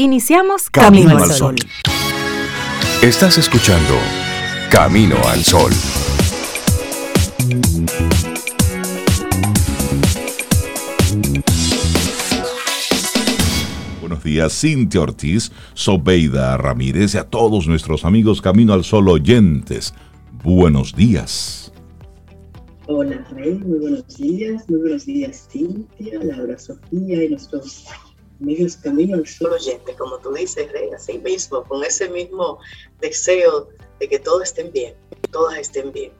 Iniciamos Camino, al Sol. Estás escuchando Camino al Sol. Buenos días, Cintia Ortiz, Sobeida Ramírez y a todos nuestros amigos Camino al Sol oyentes. Buenos días. Hola Rey, muy buenos días, muy buenos días Cintia, Laura Sofía y nuestros amigos Camino oyente, como tú dices, Rey, así mismo, con ese mismo deseo de que todos estén bien, todas estén bien.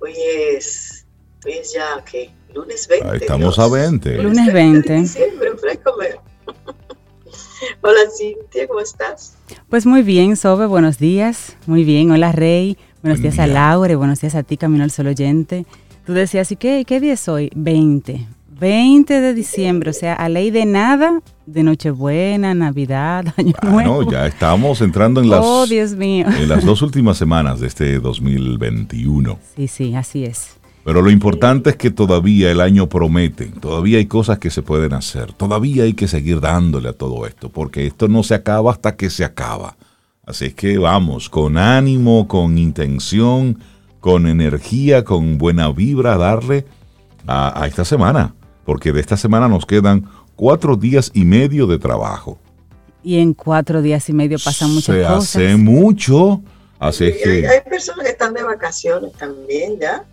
Hoy es, hoy es ya, ¿qué? Lunes 20. estamos a 20. Lunes 20. De diciembre, Hola Cintia, ¿cómo estás? Pues muy bien, Sobe, buenos días. Muy bien, hola Rey. Buenos días a Laura, buenos días a ti, Camino al Sol oyente. Tú decías, ¿y qué, qué día es hoy? 20. 20 de diciembre, o sea, a ley de nada, de Nochebuena, Navidad, Año Ah, Nuevo. no, ya estamos entrando en las, Oh, Dios mío. en las dos últimas semanas de este 2021. Sí, sí, así es. Pero lo importante es que todavía el año promete, todavía hay cosas que se pueden hacer, todavía hay que seguir dándole a todo esto, porque esto no se acaba hasta que se acaba. Así es que vamos, con ánimo, con intención, con energía, con buena vibra, a darle a, a esta semana, porque de esta semana nos quedan cuatro días y medio de trabajo. Y en cuatro días y medio pasan muchas se cosas. hace mucho, así es Y hay, que... hay personas que están de vacaciones también, ¿ya?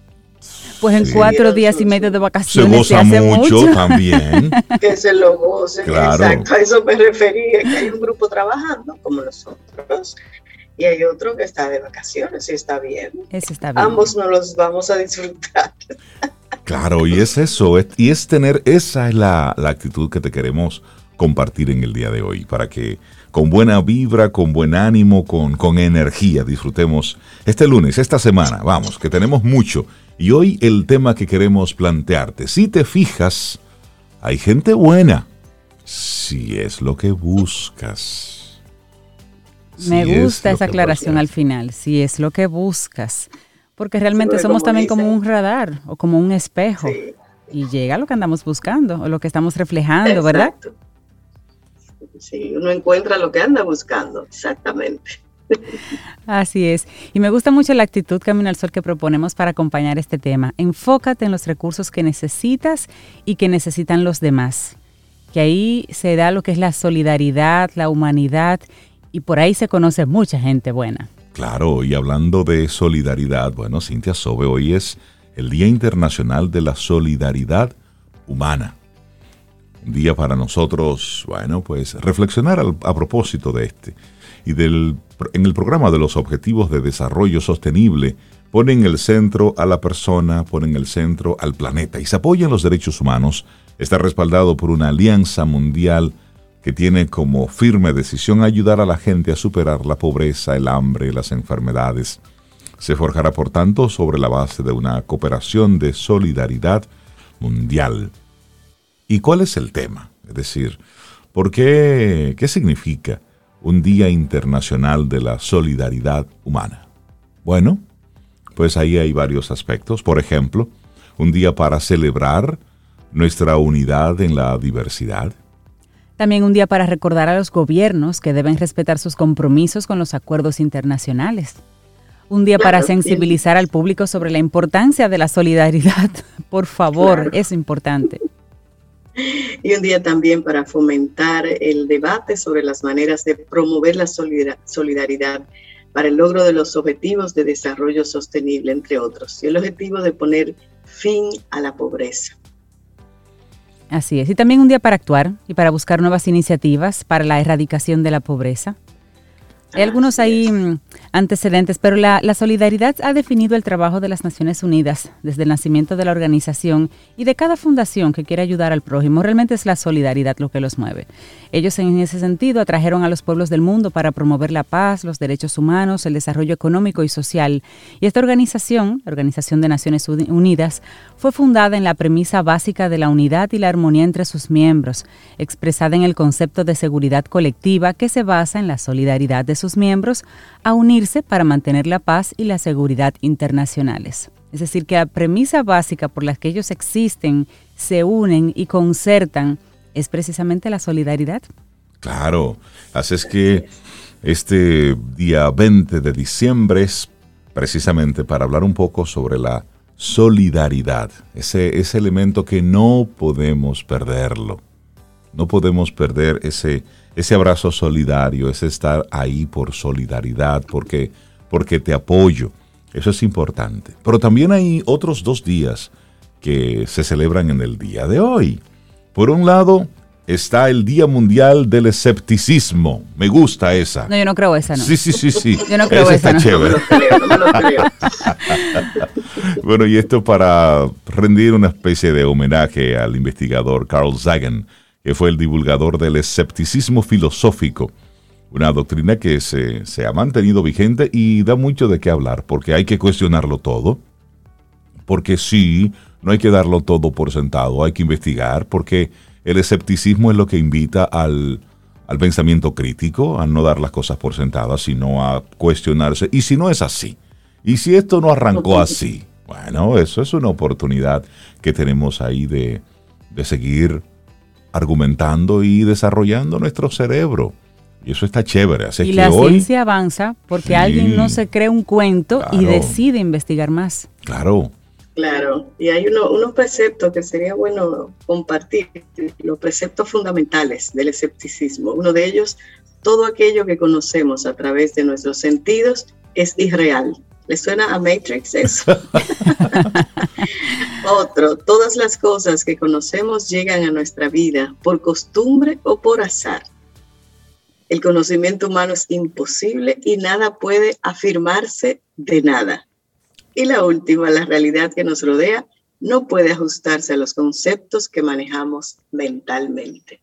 Pues en Sí. cuatro días y medio de Se vacaciones se, goza hace mucho, mucho. también. Que se lo gocen. Claro. Exacto, a eso me refería, que hay un grupo trabajando como nosotros y hay otro que está de vacaciones y está bien. Eso está bien. Ambos nos los vamos a disfrutar. Claro, y es eso, es- y es tener, esa es la, la actitud que te queremos compartir en el día de hoy, para que con buena vibra, con buen ánimo, con, con energía disfrutemos este lunes, esta semana, vamos, que tenemos mucho. Y hoy el tema que queremos plantearte, si te fijas, hay gente buena, si es lo que buscas. Me Si gusta esa aclaración al final, si es lo que buscas. Porque realmente porque somos también como un radar o como un espejo. Sí, Y llega lo que andamos buscando o lo que estamos reflejando, ¿verdad? exacto. Sí, uno encuentra lo que anda buscando, exactamente. Así es. Y me gusta mucho la actitud Camino al Sol que proponemos para acompañar este tema. Enfócate en los recursos que necesitas y que necesitan los demás. Que ahí se da lo que es la solidaridad, la humanidad y por ahí se conoce mucha gente buena. Claro, y hablando de solidaridad, bueno, Cintia Sobe, hoy es el Día Internacional de la Solidaridad Humana. Un día para nosotros, bueno, pues reflexionar a propósito de este. Y del, en el programa de los Objetivos de Desarrollo Sostenible, ponen el centro a la persona, ponen el centro al planeta y se apoyan los derechos humanos. Está respaldado por una alianza mundial que tiene como firme decisión ayudar a la gente a superar la pobreza, el hambre, las enfermedades. Se forjará, por tanto, sobre la base de una cooperación de solidaridad mundial. ¿Y cuál es el tema? Es decir, ¿por qué, qué significa un Día Internacional de la Solidaridad Humana? Bueno, pues ahí hay varios aspectos. Por ejemplo, un día para celebrar nuestra unidad en la diversidad. También un día para recordar a los gobiernos que deben respetar sus compromisos con los acuerdos internacionales. Un día para sensibilizar al público sobre la importancia de la solidaridad. Por favor, Claro. es importante. Y un día también para fomentar el debate sobre las maneras de promover la solidar- solidaridad para el logro de los objetivos de desarrollo sostenible, entre otros. Y el objetivo de poner fin a la pobreza. Así es. Y también un día para actuar y para buscar nuevas iniciativas para la erradicación de la pobreza. Hay algunos ahí antecedentes, pero la, la solidaridad ha definido el trabajo de las Naciones Unidas desde el nacimiento de la organización y de cada fundación que quiere ayudar al prójimo. Realmente es la solidaridad lo que los mueve. Ellos en ese sentido atrajeron a los pueblos del mundo para promover la paz, los derechos humanos, el desarrollo económico y social. Y esta organización, la Organización de Naciones Uni- Unidas, fue fundada en la premisa básica de la unidad y la armonía entre sus miembros, expresada en el concepto de seguridad colectiva que se basa en la solidaridad de sus miembros a para mantener la paz y la seguridad internacionales. Es decir, que la premisa básica por la que ellos existen, se unen y concertan es precisamente la solidaridad. Claro, así es que este día 20 de diciembre es precisamente para hablar un poco sobre la solidaridad, ese, ese elemento que no podemos perderlo. No podemos perder ese, ese abrazo solidario, ese estar ahí por solidaridad, porque, porque te apoyo. Eso es importante. Pero también hay otros dos días que se celebran en el día de hoy. Por un lado, está el Día Mundial del Escepticismo. Me gusta esa. No, yo no creo esa, ¿no? Sí, sí, sí, sí. Yo no creo esa. esa, está ¿no? chévere. No me lo creo. Bueno, y esto para rendir una especie de homenaje al investigador Carl Sagan, que fue el divulgador del escepticismo filosófico, una doctrina que se, se ha mantenido vigente y da mucho de qué hablar, porque hay que cuestionarlo todo, porque sí, no hay que darlo todo por sentado, hay que investigar, porque el escepticismo es lo que invita al, al pensamiento crítico, a no dar las cosas por sentadas, sino a cuestionarse. Y si no es así, y si esto no arrancó así, bueno, eso es una oportunidad que tenemos ahí de, de seguir argumentando y desarrollando nuestro cerebro. Y eso está chévere. Así Y que la hoy, ciencia avanza porque Sí. alguien no se cree un cuento y decide investigar más. claro, Claro, y hay uno- unos preceptos que sería bueno compartir, los preceptos fundamentales del escepticismo. Uno de ellos, todo aquello que conocemos a través de nuestros sentidos es irreal. ¿Le suena a Matrix eso? Otro, todas las cosas que conocemos llegan a nuestra vida por costumbre o por azar. El conocimiento humano es imposible y nada puede afirmarse de nada. Y la última, la realidad que nos rodea no puede ajustarse a los conceptos que manejamos mentalmente.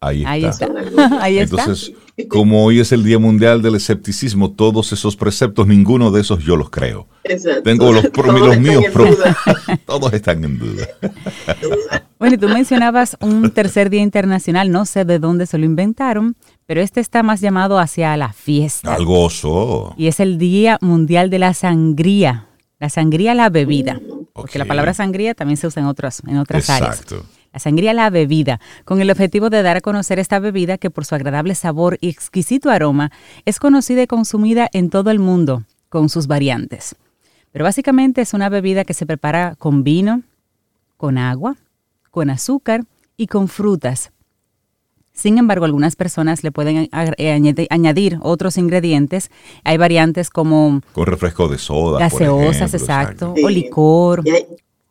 Ahí está. Ahí está. Ahí. Entonces, como hoy es el Día Mundial del Escepticismo, todos esos preceptos, ninguno de esos yo los creo. Exacto. Tengo los, pro- Todos los míos propios. Todos están en duda. Bueno, y tú mencionabas un tercer día internacional, no sé de dónde se lo inventaron, pero este está más llamado hacia la fiesta. Al gozo. Y es el Día Mundial de la Sangría. La sangría, la bebida. Porque la palabra sangría también se usa en otras, en otras áreas. Exacto. La sangría, la bebida, con el objetivo de dar a conocer esta bebida que por su agradable sabor y exquisito aroma es conocida y consumida en todo el mundo, con sus variantes. Pero básicamente es una bebida que se prepara con vino, con agua, con azúcar y con frutas. Sin embargo, algunas personas le pueden eh, añadir otros ingredientes. Hay variantes como Con refresco de soda. por gaseosas, ejemplo, exacto, Sí. o licor, Y hay,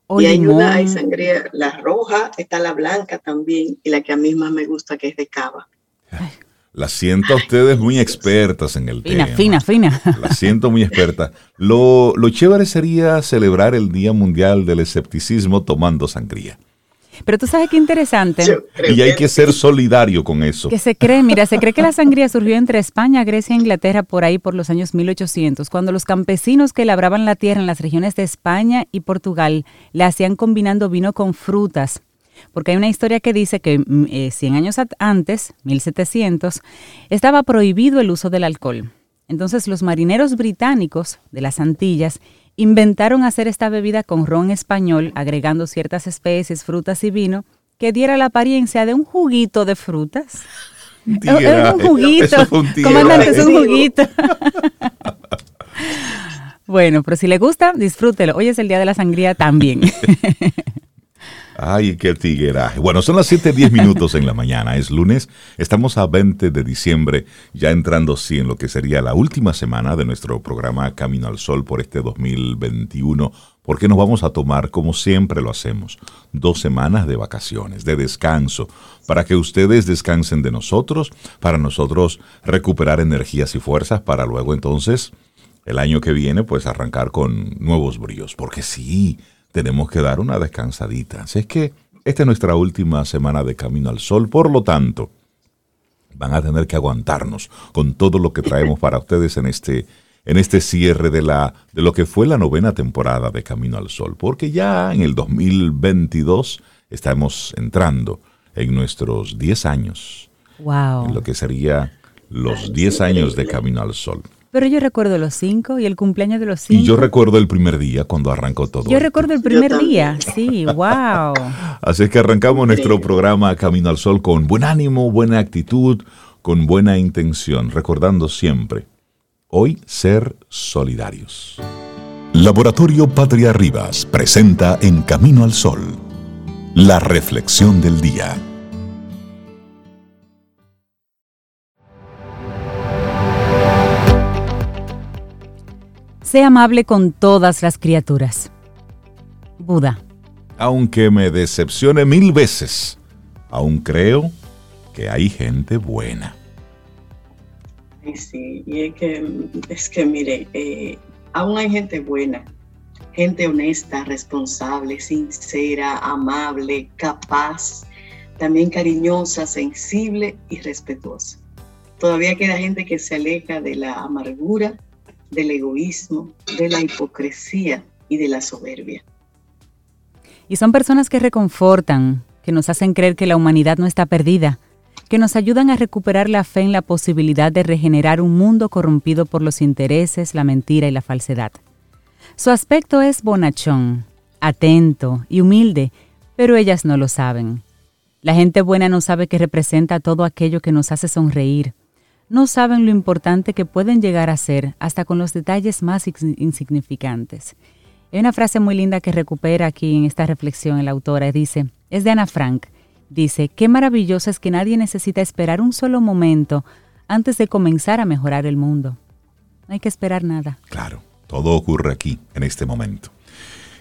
o y hay limón. una, hay sangría, la roja, está la blanca también, y la que a mí más me gusta, que es de cava. Las siento a ustedes muy expertas en el Fina, tema. fina, fina. Las siento muy expertas. Lo, lo chévere sería celebrar el Día Mundial del Escepticismo tomando sangría. Pero tú sabes qué interesante. Y hay que ser solidario con eso. Que se cree, mira, se cree que la sangría surgió entre España, Grecia e Inglaterra por ahí por los años 1800, cuando los campesinos que labraban la tierra en las regiones de España y Portugal la hacían combinando vino con frutas. Porque hay una historia que dice que mm, eh, 100 años antes, 1700, estaba prohibido el uso del alcohol. Entonces los marineros británicos de las Antillas inventaron hacer esta bebida con ron español, agregando ciertas especies, frutas y vino, que diera la apariencia de un juguito de frutas. Es Tigueraje. un juguito. Un Comandante, es un juguito. bueno, pero si le gusta, disfrútelo. Hoy es el día de la sangría también. Ay, qué tigueraje. Bueno, son las 7:10 minutos en la mañana. Es lunes. Estamos a 20 de diciembre, ya entrando sí en lo que sería la última semana de nuestro programa Camino al Sol por este 2021, porque nos vamos a tomar, como siempre lo hacemos, dos semanas de vacaciones, de descanso, para que ustedes descansen de nosotros, para nosotros recuperar energías y fuerzas, para luego entonces el año que viene, pues arrancar con nuevos bríos, porque sí, tenemos que dar una descansadita. Así es que esta es nuestra última semana de Camino al Sol, por lo tanto, van a tener que aguantarnos con todo lo que traemos para ustedes en este, en este cierre de, la, de lo que fue la novena temporada de Camino al Sol, porque ya en el 2022 estamos entrando en nuestros 10 años, en lo wow. que sería los 10 años de Camino al Sol. Pero yo recuerdo los cinco y el cumpleaños de los cinco. Y yo recuerdo el primer día cuando arrancó todo. Yo recuerdo el primer día, sí, wow. Así es que arrancamos nuestro programa Camino al Sol con buen ánimo, buena actitud, con buena intención, recordando siempre, hoy ser solidarios. Laboratorio Patria Rivas presenta En Camino al Sol, la reflexión del día. Sé amable con todas las criaturas. Buda. Aunque me decepcione mil veces, aún creo que hay gente buena. Sí, y es que, es que mire, eh, aún hay gente buena, gente honesta, responsable, sincera, amable, capaz, también cariñosa, sensible y respetuosa. Todavía queda gente que se aleja de la amargura, del egoísmo, de la hipocresía y de la soberbia. Y son personas que reconfortan, que nos hacen creer que la humanidad no está perdida, que nos ayudan a recuperar la fe en la posibilidad de regenerar un mundo corrompido por los intereses, la mentira y la falsedad. Su aspecto es bonachón, atento y humilde, pero ellas no lo saben. La gente buena no sabe que representa todo aquello que nos hace sonreír, no saben lo importante que pueden llegar a ser hasta con los detalles más insignificantes. Hay una frase muy linda que recupera aquí en esta reflexión la autora, dice, es de Ana Frank, dice, qué maravilloso es que nadie necesita esperar un solo momento antes de comenzar a mejorar el mundo. No hay que esperar nada. Claro, todo ocurre aquí, en este momento.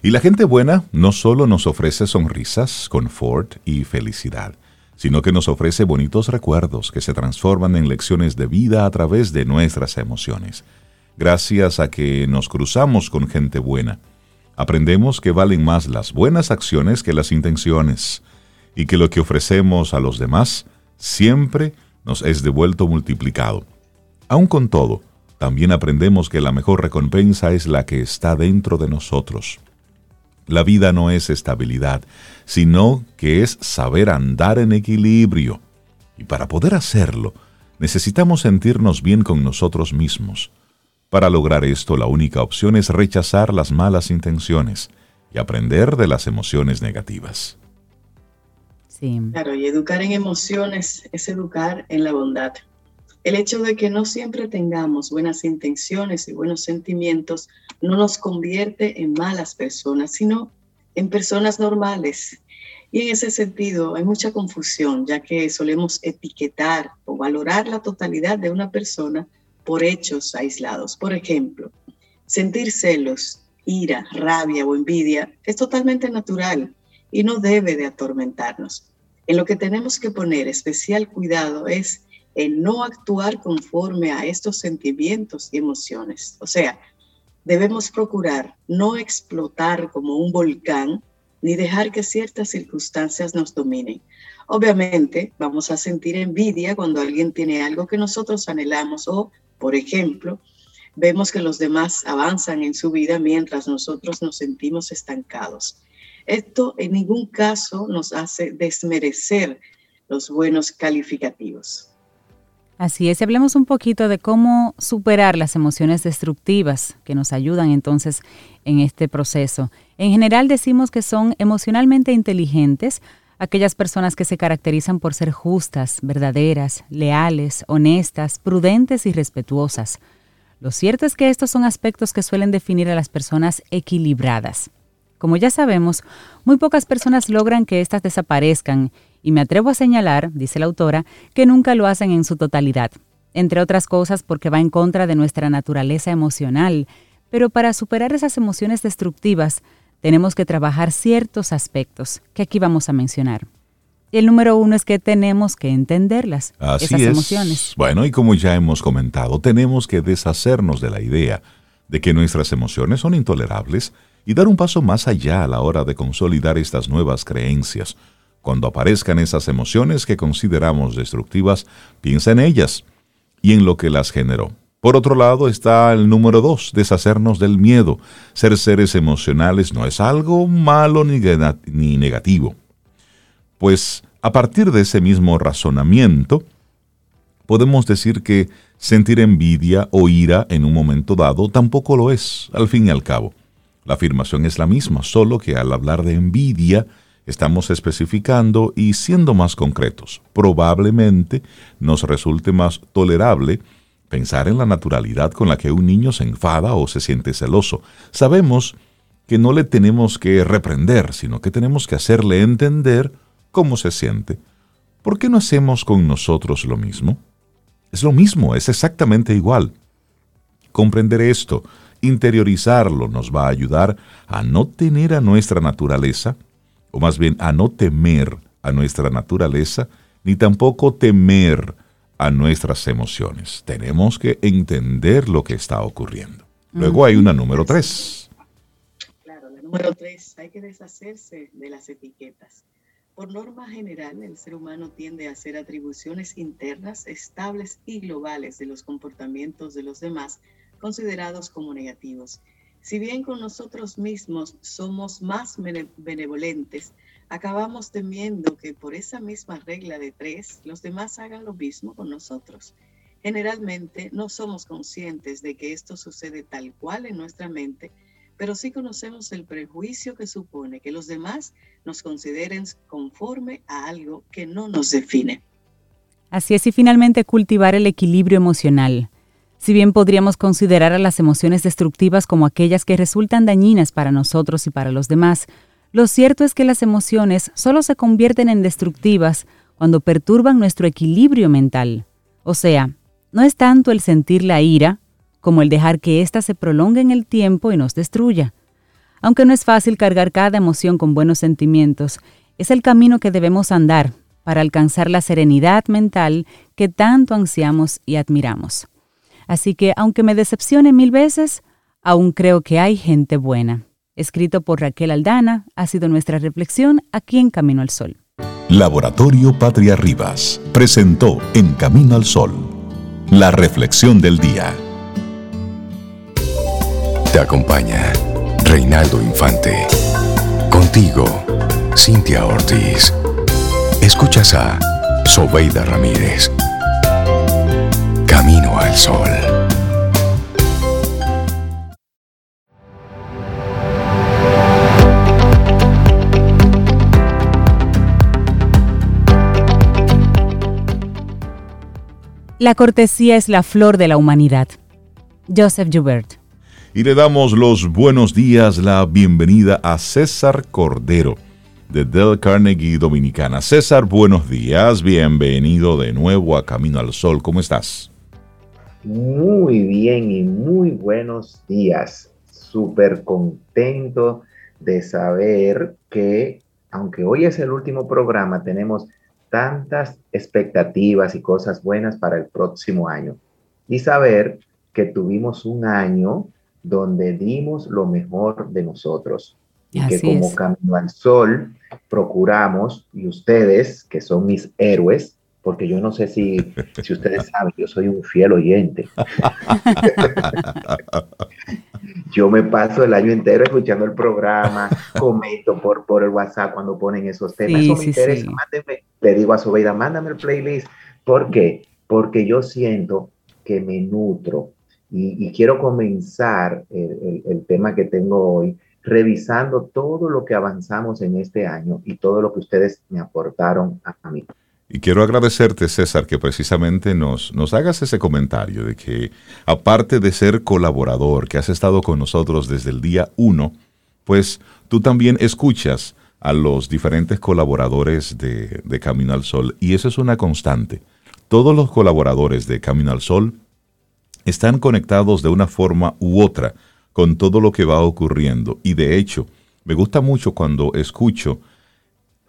Y la gente buena no solo nos ofrece sonrisas, confort y felicidad, sino que nos ofrece bonitos recuerdos que se transforman en lecciones de vida a través de nuestras emociones. Gracias a que nos cruzamos con gente buena, aprendemos que valen más las buenas acciones que las intenciones, y que lo que ofrecemos a los demás siempre nos es devuelto multiplicado. Aun con todo, también aprendemos que la mejor recompensa es la que está dentro de nosotros. La vida no es estabilidad, sino que es saber andar en equilibrio. Y para poder hacerlo, necesitamos sentirnos bien con nosotros mismos. Para lograr esto, la única opción es rechazar las malas intenciones y aprender de las emociones negativas. Sí. Claro, y educar en emociones es educar en la bondad. El hecho de que no siempre tengamos buenas intenciones y buenos sentimientos no nos convierte en malas personas, sino en personas normales. Y en ese sentido hay mucha confusión, ya que solemos etiquetar o valorar la totalidad de una persona por hechos aislados. Por ejemplo, sentir celos, ira, rabia o envidia es totalmente natural y no debe de atormentarnos. En lo que tenemos que poner especial cuidado es en no actuar conforme a estos sentimientos y emociones. O sea, debemos procurar no explotar como un volcán ni dejar que ciertas circunstancias nos dominen. Obviamente vamos a sentir envidia cuando alguien tiene algo que nosotros anhelamos o, por ejemplo, vemos que los demás avanzan en su vida mientras nosotros nos sentimos estancados. Esto en ningún caso nos hace desmerecer los buenos calificativos. Así es, hablemos un poquito de cómo superar las emociones destructivas que nos ayudan entonces en este proceso. En general decimos que son emocionalmente inteligentes aquellas personas que se caracterizan por ser justas, verdaderas, leales, honestas, prudentes y respetuosas. Lo cierto es que estos son aspectos que suelen definir a las personas equilibradas. Como ya sabemos, muy pocas personas logran que éstas desaparezcan y me atrevo a señalar, dice la autora, que nunca lo hacen en su totalidad, entre otras cosas porque va en contra de nuestra naturaleza emocional, pero para superar esas emociones destructivas tenemos que trabajar ciertos aspectos que aquí vamos a mencionar. El número uno es que tenemos que entenderlas, esas emociones. Bueno, y como ya hemos comentado, tenemos que deshacernos de la idea de que nuestras emociones son intolerables y dar un paso más allá a la hora de consolidar estas nuevas creencias cuando aparezcan esas emociones que consideramos destructivas, piensa en ellas y en lo que las generó. Por otro lado está el número dos, deshacernos del miedo. Ser seres emocionales no es algo malo ni, negativo. Pues a partir de ese mismo razonamiento, Podemos decir que sentir envidia o ira en un momento dado tampoco lo es, al fin y al cabo. La afirmación es la misma, solo que al hablar de envidia estamos especificando y siendo más concretos. Probablemente nos resulte más tolerable pensar en la naturalidad con la que un niño se enfada o se siente celoso. Sabemos que no le tenemos que reprender, sino que tenemos que hacerle entender cómo se siente. ¿Por qué no hacemos con nosotros lo mismo? Es lo mismo, es exactamente igual. Comprender esto, interiorizarlo, nos va a ayudar a no tener a nuestra naturaleza, o más bien a no temer a nuestra naturaleza, ni tampoco temer a nuestras emociones. Tenemos que entender lo que está ocurriendo. Luego hay una número tres. Claro, la número tres, hay que deshacerse de las etiquetas. Por norma general, el ser humano tiende a hacer atribuciones internas estables y globales de los comportamientos de los demás considerados como negativos. Si bien con nosotros mismos somos más benevolentes, acabamos temiendo que por esa misma regla de tres, los demás hagan lo mismo con nosotros. Generalmente no somos conscientes de que esto sucede tal cual en nuestra mente, pero sí conocemos el prejuicio que supone que los demás nos consideren conforme a algo que no nos define. Así es, y finalmente cultivar el equilibrio emocional. Si bien podríamos considerar a las emociones destructivas como aquellas que resultan dañinas para nosotros y para los demás, lo cierto es que las emociones solo se convierten en destructivas cuando perturban nuestro equilibrio mental. O sea, no es tanto el sentir la ira, como el dejar que ésta se prolongue en el tiempo y nos destruya. Aunque no es fácil cargar cada emoción con buenos sentimientos, es el camino que debemos andar para alcanzar la serenidad mental que tanto ansiamos y admiramos. Así que, aunque me decepcione mil veces, aún creo que hay gente buena. Escrito por Raquel Aldana, ha sido nuestra reflexión aquí en Camino al Sol. Laboratorio Patria Rivas presentó En Camino al Sol, la reflexión del día. Te acompaña Reinaldo Infante. Contigo, Cintia Ortiz. Escuchas a Sobeida Ramírez. Al Sol. La cortesía es la flor de la humanidad. Joseph Joubert. Y le damos los buenos días, la bienvenida a César Cordero de Del Carnegie Dominicana. César, buenos días, bienvenido de nuevo a Camino al Sol. ¿Cómo estás? Muy bien y muy buenos días. Súper contento de saber que, aunque hoy es el último programa, tenemos tantas expectativas y cosas buenas para el próximo año. Y saber que tuvimos un año donde dimos lo mejor de nosotros. Y que como Camino al Sol procuramos, y ustedes, que son mis héroes, porque yo no sé si, si ustedes saben, yo soy un fiel oyente. yo me paso el año entero escuchando el programa, comento por, por el WhatsApp cuando ponen esos temas. Eso me interesa, le digo a Sobeida, mándame el playlist. ¿Por qué? Porque yo siento que me nutro y, quiero comenzar el, tema que tengo hoy revisando todo lo que avanzamos en este año y todo lo que ustedes me aportaron a, mí. Y quiero agradecerte, César, que precisamente nos, nos hagas ese comentario de que, aparte de ser colaborador, que has estado con nosotros desde el día uno, pues tú también escuchas a los diferentes colaboradores de, de Camino al Sol. Y eso es una constante. Todos los colaboradores de Camino al Sol están conectados de una forma u otra con todo lo que va ocurriendo. Y de hecho, me gusta mucho cuando escucho,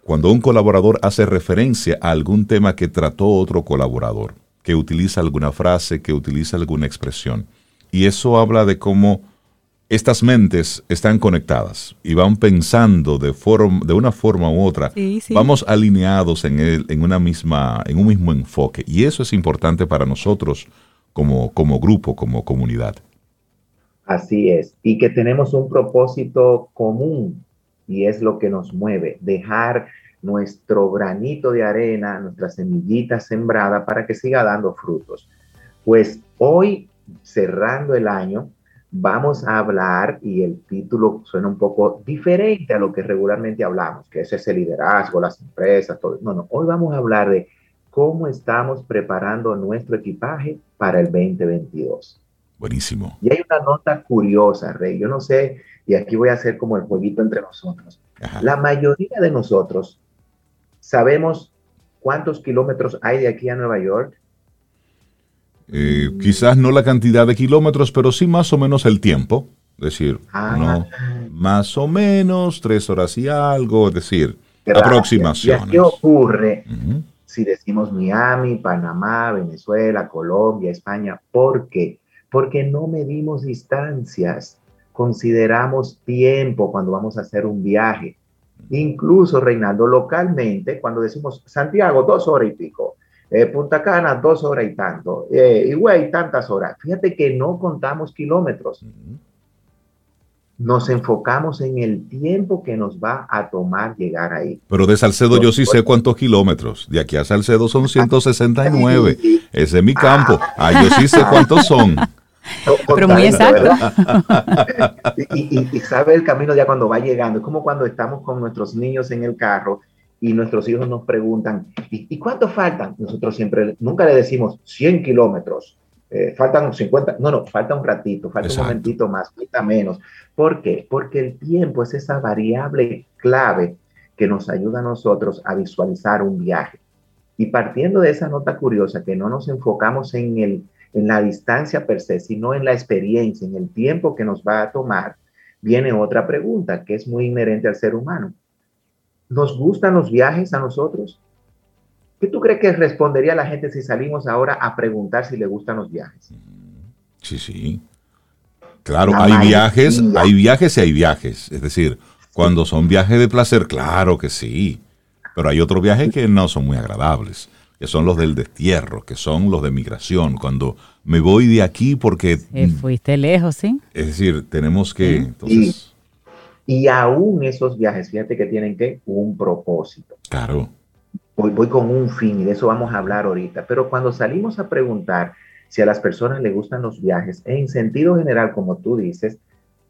cuando un colaborador hace referencia a algún tema que trató otro colaborador, que utiliza alguna frase, que utiliza alguna expresión. Y eso habla de cómo estas mentes están conectadas y van pensando de, de una forma u otra. Vamos alineados en, en, una misma, en un mismo enfoque. Y eso es importante para nosotros como, como grupo, como comunidad. Así es, y que tenemos un propósito común y es lo que nos mueve, dejar nuestro granito de arena, nuestra semillita sembrada para que siga dando frutos. Pues hoy, cerrando el año, vamos a hablar, y el título suena un poco diferente a lo que regularmente hablamos, que es el liderazgo, las empresas, todo. No, no, hoy vamos a hablar de cómo estamos preparando nuestro equipaje para el 2022. Buenísimo. Y hay una nota curiosa, Rey. Yo no sé, y aquí voy a hacer como el jueguito entre nosotros. La mayoría de nosotros sabemos cuántos kilómetros hay de aquí a Nueva York. Eh, quizás no la cantidad de kilómetros, pero sí más o menos el tiempo. Es decir, Ah. no, más o menos tres horas y algo, es decir, Gracias. aproximaciones. ¿Y ¿Qué ocurre si decimos Miami, Panamá, Venezuela, Colombia, España? ¿Por qué? Porque no medimos distancias, consideramos tiempo cuando vamos a hacer un viaje. Incluso, Reinaldo, localmente, cuando decimos Santiago, dos horas y pico, eh, Punta Cana, dos horas y tanto, eh, Higüey, tantas horas. Fíjate que no contamos kilómetros, nos enfocamos en el tiempo que nos va a tomar llegar ahí. Pero de Salcedo yo sí sé cuántos kilómetros. De aquí a Salcedo son 169. Ese es mi campo. Ah, yo sí sé cuántos son. Pero muy exacto. y, y- y sabe el camino ya cuando va llegando. Es como cuando estamos con nuestros niños en el carro y nuestros hijos nos preguntan, ¿y, y cuánto faltan? Nosotros siempre, nunca le decimos 100 kilómetros. eh, faltan 50, no, no, falta un ratito, falta Exacto. un momentito más, falta menos. ¿Por qué? Porque el tiempo es esa variable clave que nos ayuda a nosotros a visualizar un viaje. Y partiendo de esa nota curiosa, que no nos enfocamos en, el, en la distancia per se, sino en la experiencia, en el tiempo que nos va a tomar, viene otra pregunta que es muy inherente al ser humano. ¿Nos gustan los viajes a nosotros? ¿Qué tú crees que respondería la gente si salimos ahora a preguntar si le gustan los viajes? Sí, sí. Claro, La hay viajes, hay viajes y hay viajes. Es decir, cuando son viajes de placer, claro que sí. Pero hay otros viajes que no son muy agradables, que son los del destierro, que son los de migración. Cuando me voy de aquí porque, Eh, fuiste lejos, ¿sí? es decir, tenemos que, Sí. entonces, Y aún esos viajes, fíjate que tienen que un propósito. claro, voy, voy con un fin y de eso vamos a hablar ahorita, pero cuando salimos a preguntar si a las personas les gustan los viajes, en sentido general, como tú dices,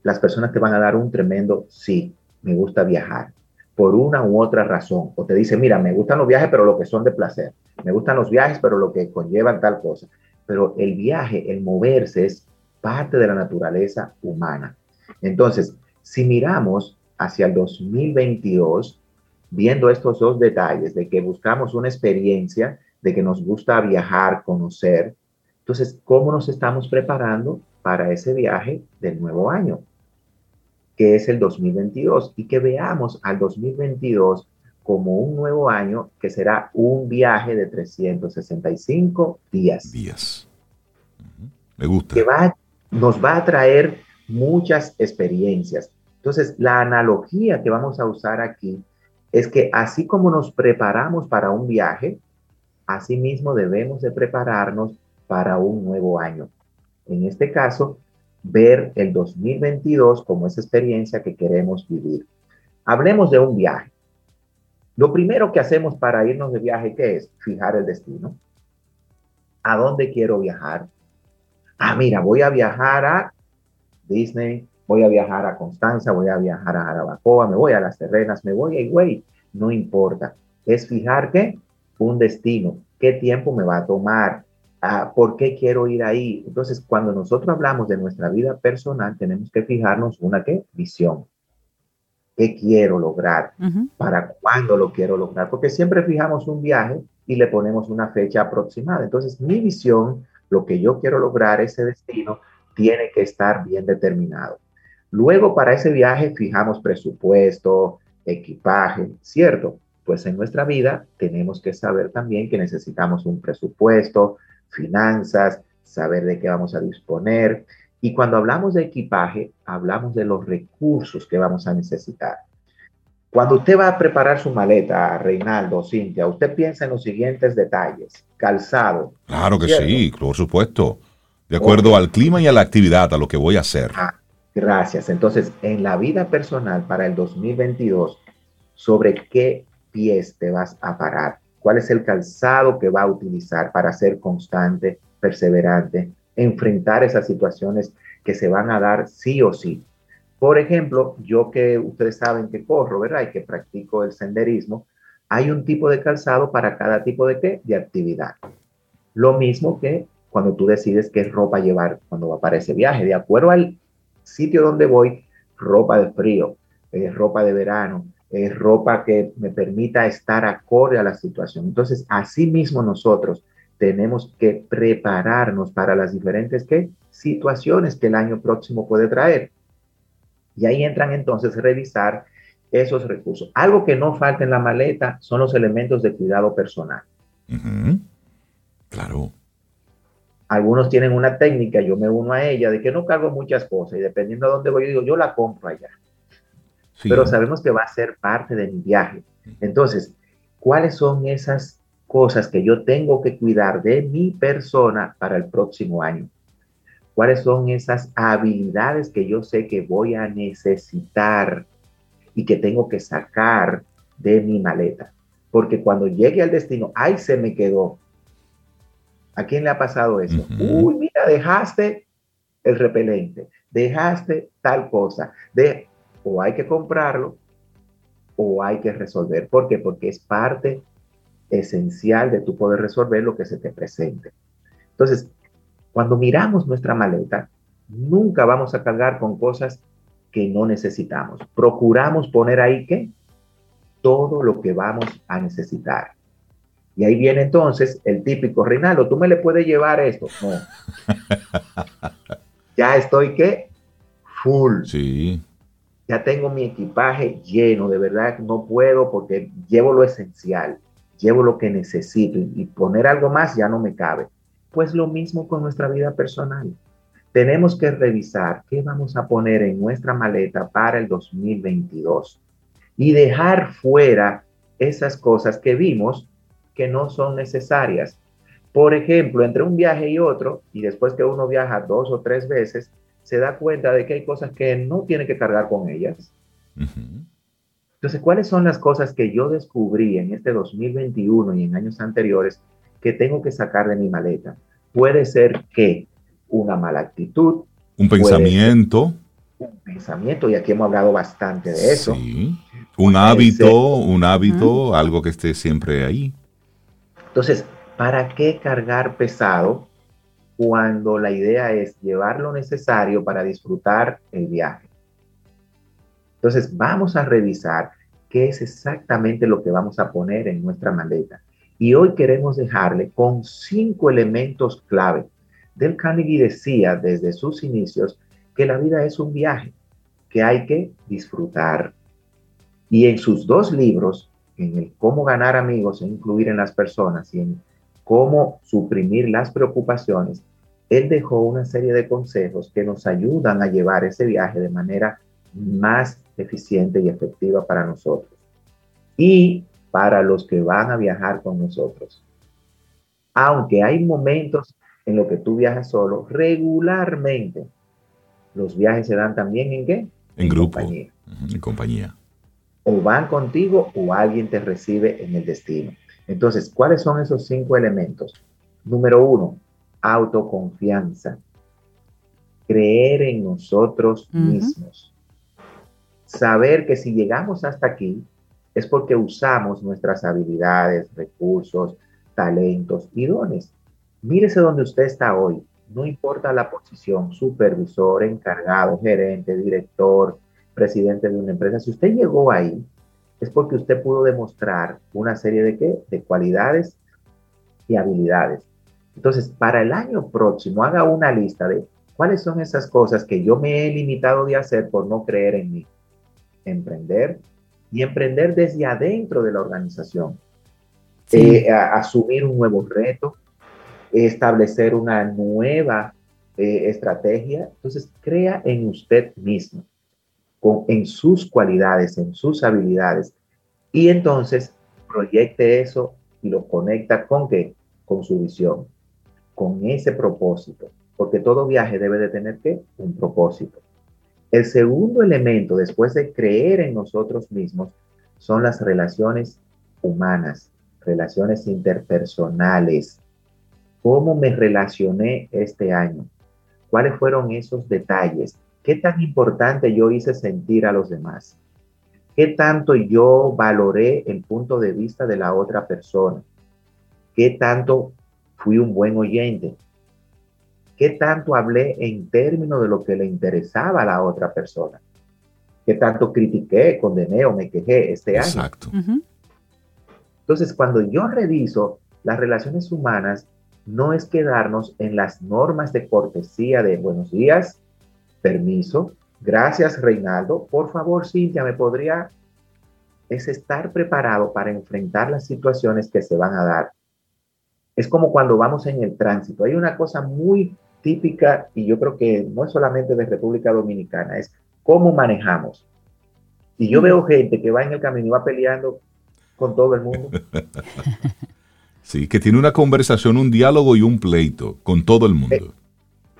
las personas te van a dar un tremendo sí, me gusta viajar, por una u otra razón. O te dicen, mira, me gustan los viajes, pero lo que son de placer. Me gustan los viajes, pero lo que conllevan tal cosa. Pero el viaje, el moverse, es parte de la naturaleza humana. Entonces, si miramos hacia el 2022, viendo estos dos detalles de que buscamos una experiencia, de que nos gusta viajar, conocer, entonces, ¿cómo nos estamos preparando para ese viaje del nuevo año? Que es el 2022 y que veamos al 2022 como un nuevo año que será un viaje de 365 días días. Me gusta. que va, nos va a traer muchas experiencias. Entonces, la analogía que vamos a usar aquí es que así como nos preparamos para un viaje, asimismo debemos de prepararnos para un nuevo año. En este caso, ver el 2022 como esa experiencia que queremos vivir. Hablemos de un viaje. Lo primero que hacemos para irnos de viaje, ¿qué es? Fijar el destino. ¿A dónde quiero viajar? Ah, mira, voy a viajar a Disney, voy a viajar a Constanza, voy a viajar a Jarabacoa, me voy a Las Terrenas, me voy a Higüey. No importa. Es fijar qué? Un destino. ¿Qué tiempo me va a tomar? Ah, ¿Por qué quiero ir ahí? Entonces, cuando nosotros hablamos de nuestra vida personal, tenemos que fijarnos una qué? Visión. ¿Qué quiero lograr? ¿Para cuándo lo quiero lograr? Porque siempre fijamos un viaje y le ponemos una fecha aproximada. Entonces, mi visión, lo que yo quiero lograr, ese destino, tiene que estar bien determinado. Luego, para ese viaje, fijamos presupuesto, equipaje, ¿cierto? Pues en nuestra vida tenemos que saber también que necesitamos un presupuesto, finanzas, saber de qué vamos a disponer. Y cuando hablamos de equipaje, hablamos de los recursos que vamos a necesitar. Cuando usted va a preparar su maleta, Reinaldo, Cintia, usted piensa en los siguientes detalles. Calzado. Claro que ¿cierto? sí, por supuesto. De acuerdo al clima y a la actividad, a lo que voy a hacer. Ah, gracias. Entonces, en la vida personal para el 2022, ¿sobre qué pies te vas a parar, cuál es el calzado que va a utilizar para ser constante, perseverante, enfrentar esas situaciones que se van a dar sí o sí. Por ejemplo, yo que ustedes saben que corro, ¿verdad? Y que practico el senderismo, hay un tipo de calzado para cada tipo de qué? De actividad. Lo mismo que cuando tú decides qué ropa llevar cuando va para ese viaje. De acuerdo al sitio donde voy, ropa de frío, eh, ropa de verano, eh, ropa que me permita estar acorde a la situación. Entonces, así mismo nosotros tenemos que prepararnos para las diferentes ¿qué? situaciones que el año próximo puede traer. Y ahí entran entonces revisar esos recursos. Algo que no falta en la maleta son los elementos de cuidado personal. Claro. Algunos tienen una técnica, yo me uno a ella, de que no cargo muchas cosas y dependiendo de dónde voy, yo digo, yo la compro allá. Pero sabemos que va a ser parte de mi viaje. Entonces, ¿cuáles son esas cosas que yo tengo que cuidar de mi persona para el próximo año? ¿Cuáles son esas habilidades que yo sé que voy a necesitar y que tengo que sacar de mi maleta? Porque cuando llegue al destino, ¡ay, se me quedó! ¿A quién le ha pasado eso? Uy, mira, dejaste el repelente, dejaste tal cosa. De, o hay que comprarlo o hay que resolver. ¿Por qué? Porque es parte esencial de tu poder resolver lo que se te presente. Entonces, cuando miramos nuestra maleta, nunca vamos a cargar con cosas que no necesitamos. Procuramos poner ahí que todo lo que vamos a necesitar. Y ahí viene entonces el típico, Reinaldo, ¿tú me le puedes llevar esto? No. ya estoy que full. Sí. Ya tengo mi equipaje lleno, de verdad no puedo porque llevo lo esencial, llevo lo que necesito y poner algo más ya no me cabe. Pues lo mismo con nuestra vida personal. Tenemos que revisar qué vamos a poner en nuestra maleta para el 2022 y dejar fuera esas cosas que vimos que no son necesarias. Por ejemplo, entre un viaje y otro, y después que uno viaja dos o tres veces, se da cuenta de que hay cosas que no tiene que cargar con ellas. Entonces, ¿cuáles son las cosas que yo descubrí en este 2021 y en años anteriores que tengo que sacar de mi maleta. Puede ser que una mala actitud. Un pensamiento. Un pensamiento, y aquí hemos hablado bastante de eso. Sí. Un hábito, un hábito, algo que esté siempre ahí. Entonces, ¿para qué cargar pesado cuando la idea es llevar lo necesario para disfrutar el viaje? Entonces, vamos a revisar qué es exactamente lo que vamos a poner en nuestra maleta. Y hoy queremos dejarle con cinco elementos clave. Del Carnegie decía desde sus inicios que la vida es un viaje que hay que disfrutar. Y en sus dos libros, en el cómo ganar amigos e influir en las personas y en cómo suprimir las preocupaciones, él dejó una serie de consejos que nos ayudan a llevar ese viaje de manera más eficiente y efectiva para nosotros. Y para los que van a viajar con nosotros. Aunque hay momentos en los que tú viajas solo, regularmente los viajes se dan también en qué? En, grupo. Compañía. En compañía. O van contigo o alguien te recibe en el destino. Entonces, ¿cuáles son esos cinco elementos? Número uno, autoconfianza. Creer en nosotros mismos. Saber que si llegamos hasta aquí, es porque usamos nuestras habilidades, recursos, talentos y dones. Mírese donde usted está hoy. No importa la posición, supervisor, encargado, gerente, director, presidente de una empresa. Si usted llegó ahí, es porque usted pudo demostrar una serie de qué? De cualidades y habilidades. Entonces, para el año próximo, haga una lista de cuáles son esas cosas que yo me he limitado de hacer por no creer en mí. Emprender, y emprender desde adentro de la organización. Eh, asumir un nuevo reto, establecer una nueva eh, estrategia. Entonces, crea en usted mismo, con, en sus cualidades, en sus habilidades. Y entonces, proyecte eso y lo conecta con qué? Con su visión, con ese propósito. Porque todo viaje debe de tener qué? Un propósito. El segundo elemento, después de creer en nosotros mismos, son las relaciones humanas, relaciones interpersonales. ¿Cómo me relacioné este año? ¿Cuáles fueron esos detalles? ¿Qué tan importante yo hice sentir a los demás? ¿Qué tanto yo valoré el punto de vista de la otra persona? ¿Qué tanto fui un buen oyente? ¿Qué tanto hablé en términos de lo que le interesaba a la otra persona? ¿Qué tanto critiqué, condené o me quejé este año? Exacto. Entonces, cuando yo reviso las relaciones humanas, no es quedarnos en las normas de cortesía de buenos días, permiso, gracias Reinaldo, por favor Cintia, ¿me podría? Es estar preparado para enfrentar las situaciones que se van a dar. Es como cuando vamos en el tránsito. Hay una cosa muy típica y yo creo que no es solamente de República Dominicana, es cómo manejamos. Y yo veo gente que va en el camino y va peleando con todo el mundo. Sí, que tiene una conversación, un diálogo y un pleito con todo el mundo. Eh,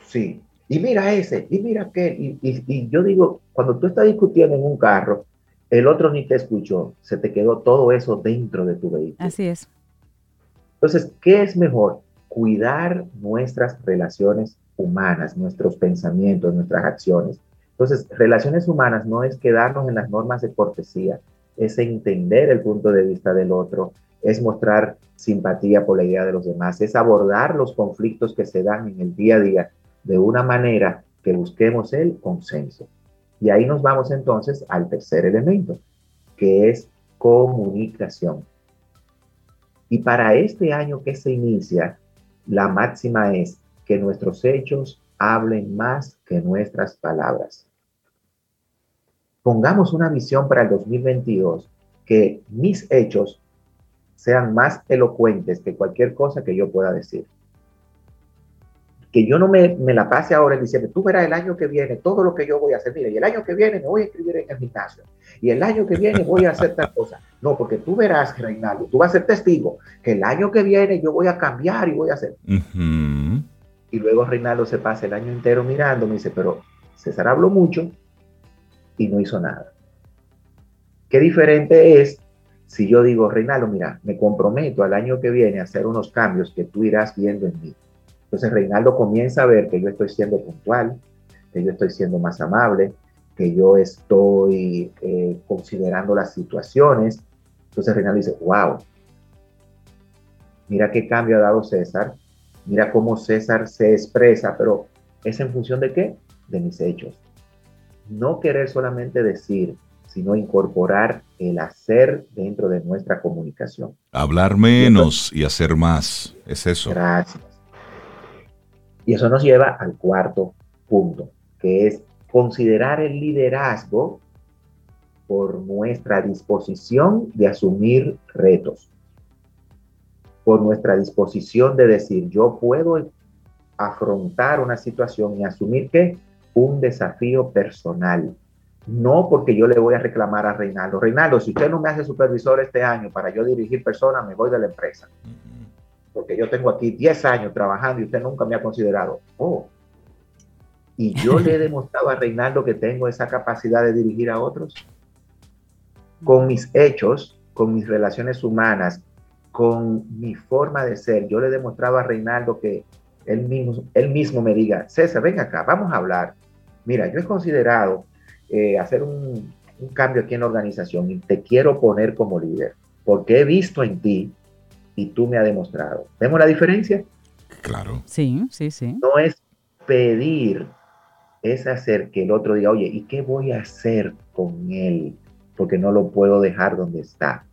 sí, y mira ese, y mira aquel, y, yo digo, cuando tú estás discutiendo en un carro, el otro ni te escuchó, se te quedó todo eso dentro de tu vehículo. Así es. Entonces, ¿qué es mejor? Cuidar nuestras relaciones humanas, nuestros pensamientos, nuestras acciones. Entonces, relaciones humanas no es quedarnos en las normas de cortesía, es entender el punto de vista del otro, es mostrar simpatía por la idea de los demás, es abordar los conflictos que se dan en el día a día de una manera que busquemos el consenso. Y ahí nos vamos entonces al tercer elemento, que es comunicación. Y para este año que se inicia, la máxima es que nuestros hechos hablen más que nuestras palabras. Pongamos una visión para el 2022 que mis hechos sean más elocuentes que cualquier cosa que yo pueda decir. Que yo no me, me la pase ahora diciendo, tú verás el año que viene todo lo que yo voy a hacer. Mira, y el año que viene me voy a escribir en el gimnasio. Y el año que viene voy a hacer tal cosa. No, porque tú verás, Reinaldo, tú vas a ser testigo que el año que viene yo voy a cambiar y voy a hacer. Y luego Reinaldo se pasa el año entero mirando, me dice, pero César habló mucho y no hizo nada. Qué diferente es si yo digo, Reinaldo, mira, me comprometo al año que viene a hacer unos cambios que tú irás viendo en mí. Entonces Reinaldo comienza a ver que yo estoy siendo puntual, que yo estoy siendo más amable, que yo estoy eh, considerando las situaciones. Entonces Reinaldo dice, wow, mira qué cambio ha dado César, mira cómo César se expresa, pero es en función de qué? De mis hechos. No querer solamente decir, sino incorporar el hacer dentro de nuestra comunicación. Hablar menos y hacer más, es eso. Gracias. Y eso nos lleva al cuarto punto, que es considerar el liderazgo por nuestra disposición de asumir retos, por nuestra disposición de decir, yo puedo afrontar una situación y asumir que un desafío personal, no porque yo le voy a reclamar a Reinaldo. Reinaldo, si usted no me hace supervisor este año para yo dirigir personas, me voy de la empresa. Porque yo tengo aquí 10 años trabajando y usted nunca me ha considerado. Oh. Y yo le he demostrado a Reinaldo que tengo esa capacidad de dirigir a otros. Con mis hechos, con mis relaciones humanas, con mi forma de ser, yo le he demostrado a Reinaldo que él mismo, él mismo me diga, César, ven acá, vamos a hablar. Mira, yo he considerado eh, hacer un, cambio aquí en la organización y te quiero poner como líder, porque he visto en ti y tú me has demostrado. ¿Vemos la diferencia? Claro. Sí, sí, sí. No es pedir, es hacer que el otro diga, oye, ¿y qué voy a hacer con él? Porque no lo puedo dejar donde está.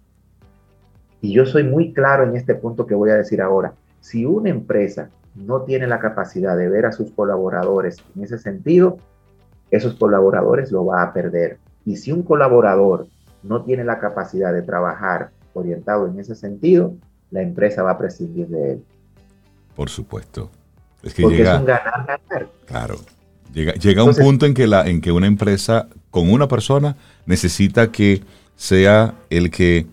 Y yo soy muy claro en este punto que voy a decir ahora. Si una empresa no tiene la capacidad de ver a sus colaboradores en ese sentido, esos colaboradores lo va a perder. Y si un colaborador no tiene la capacidad de trabajar orientado en ese sentido, la empresa va a prescindir de él. Por supuesto. Es que Porque llega, es un ganar-ganar. Claro. Llega, llega un punto en que, la, en que una empresa con una persona necesita que sea el que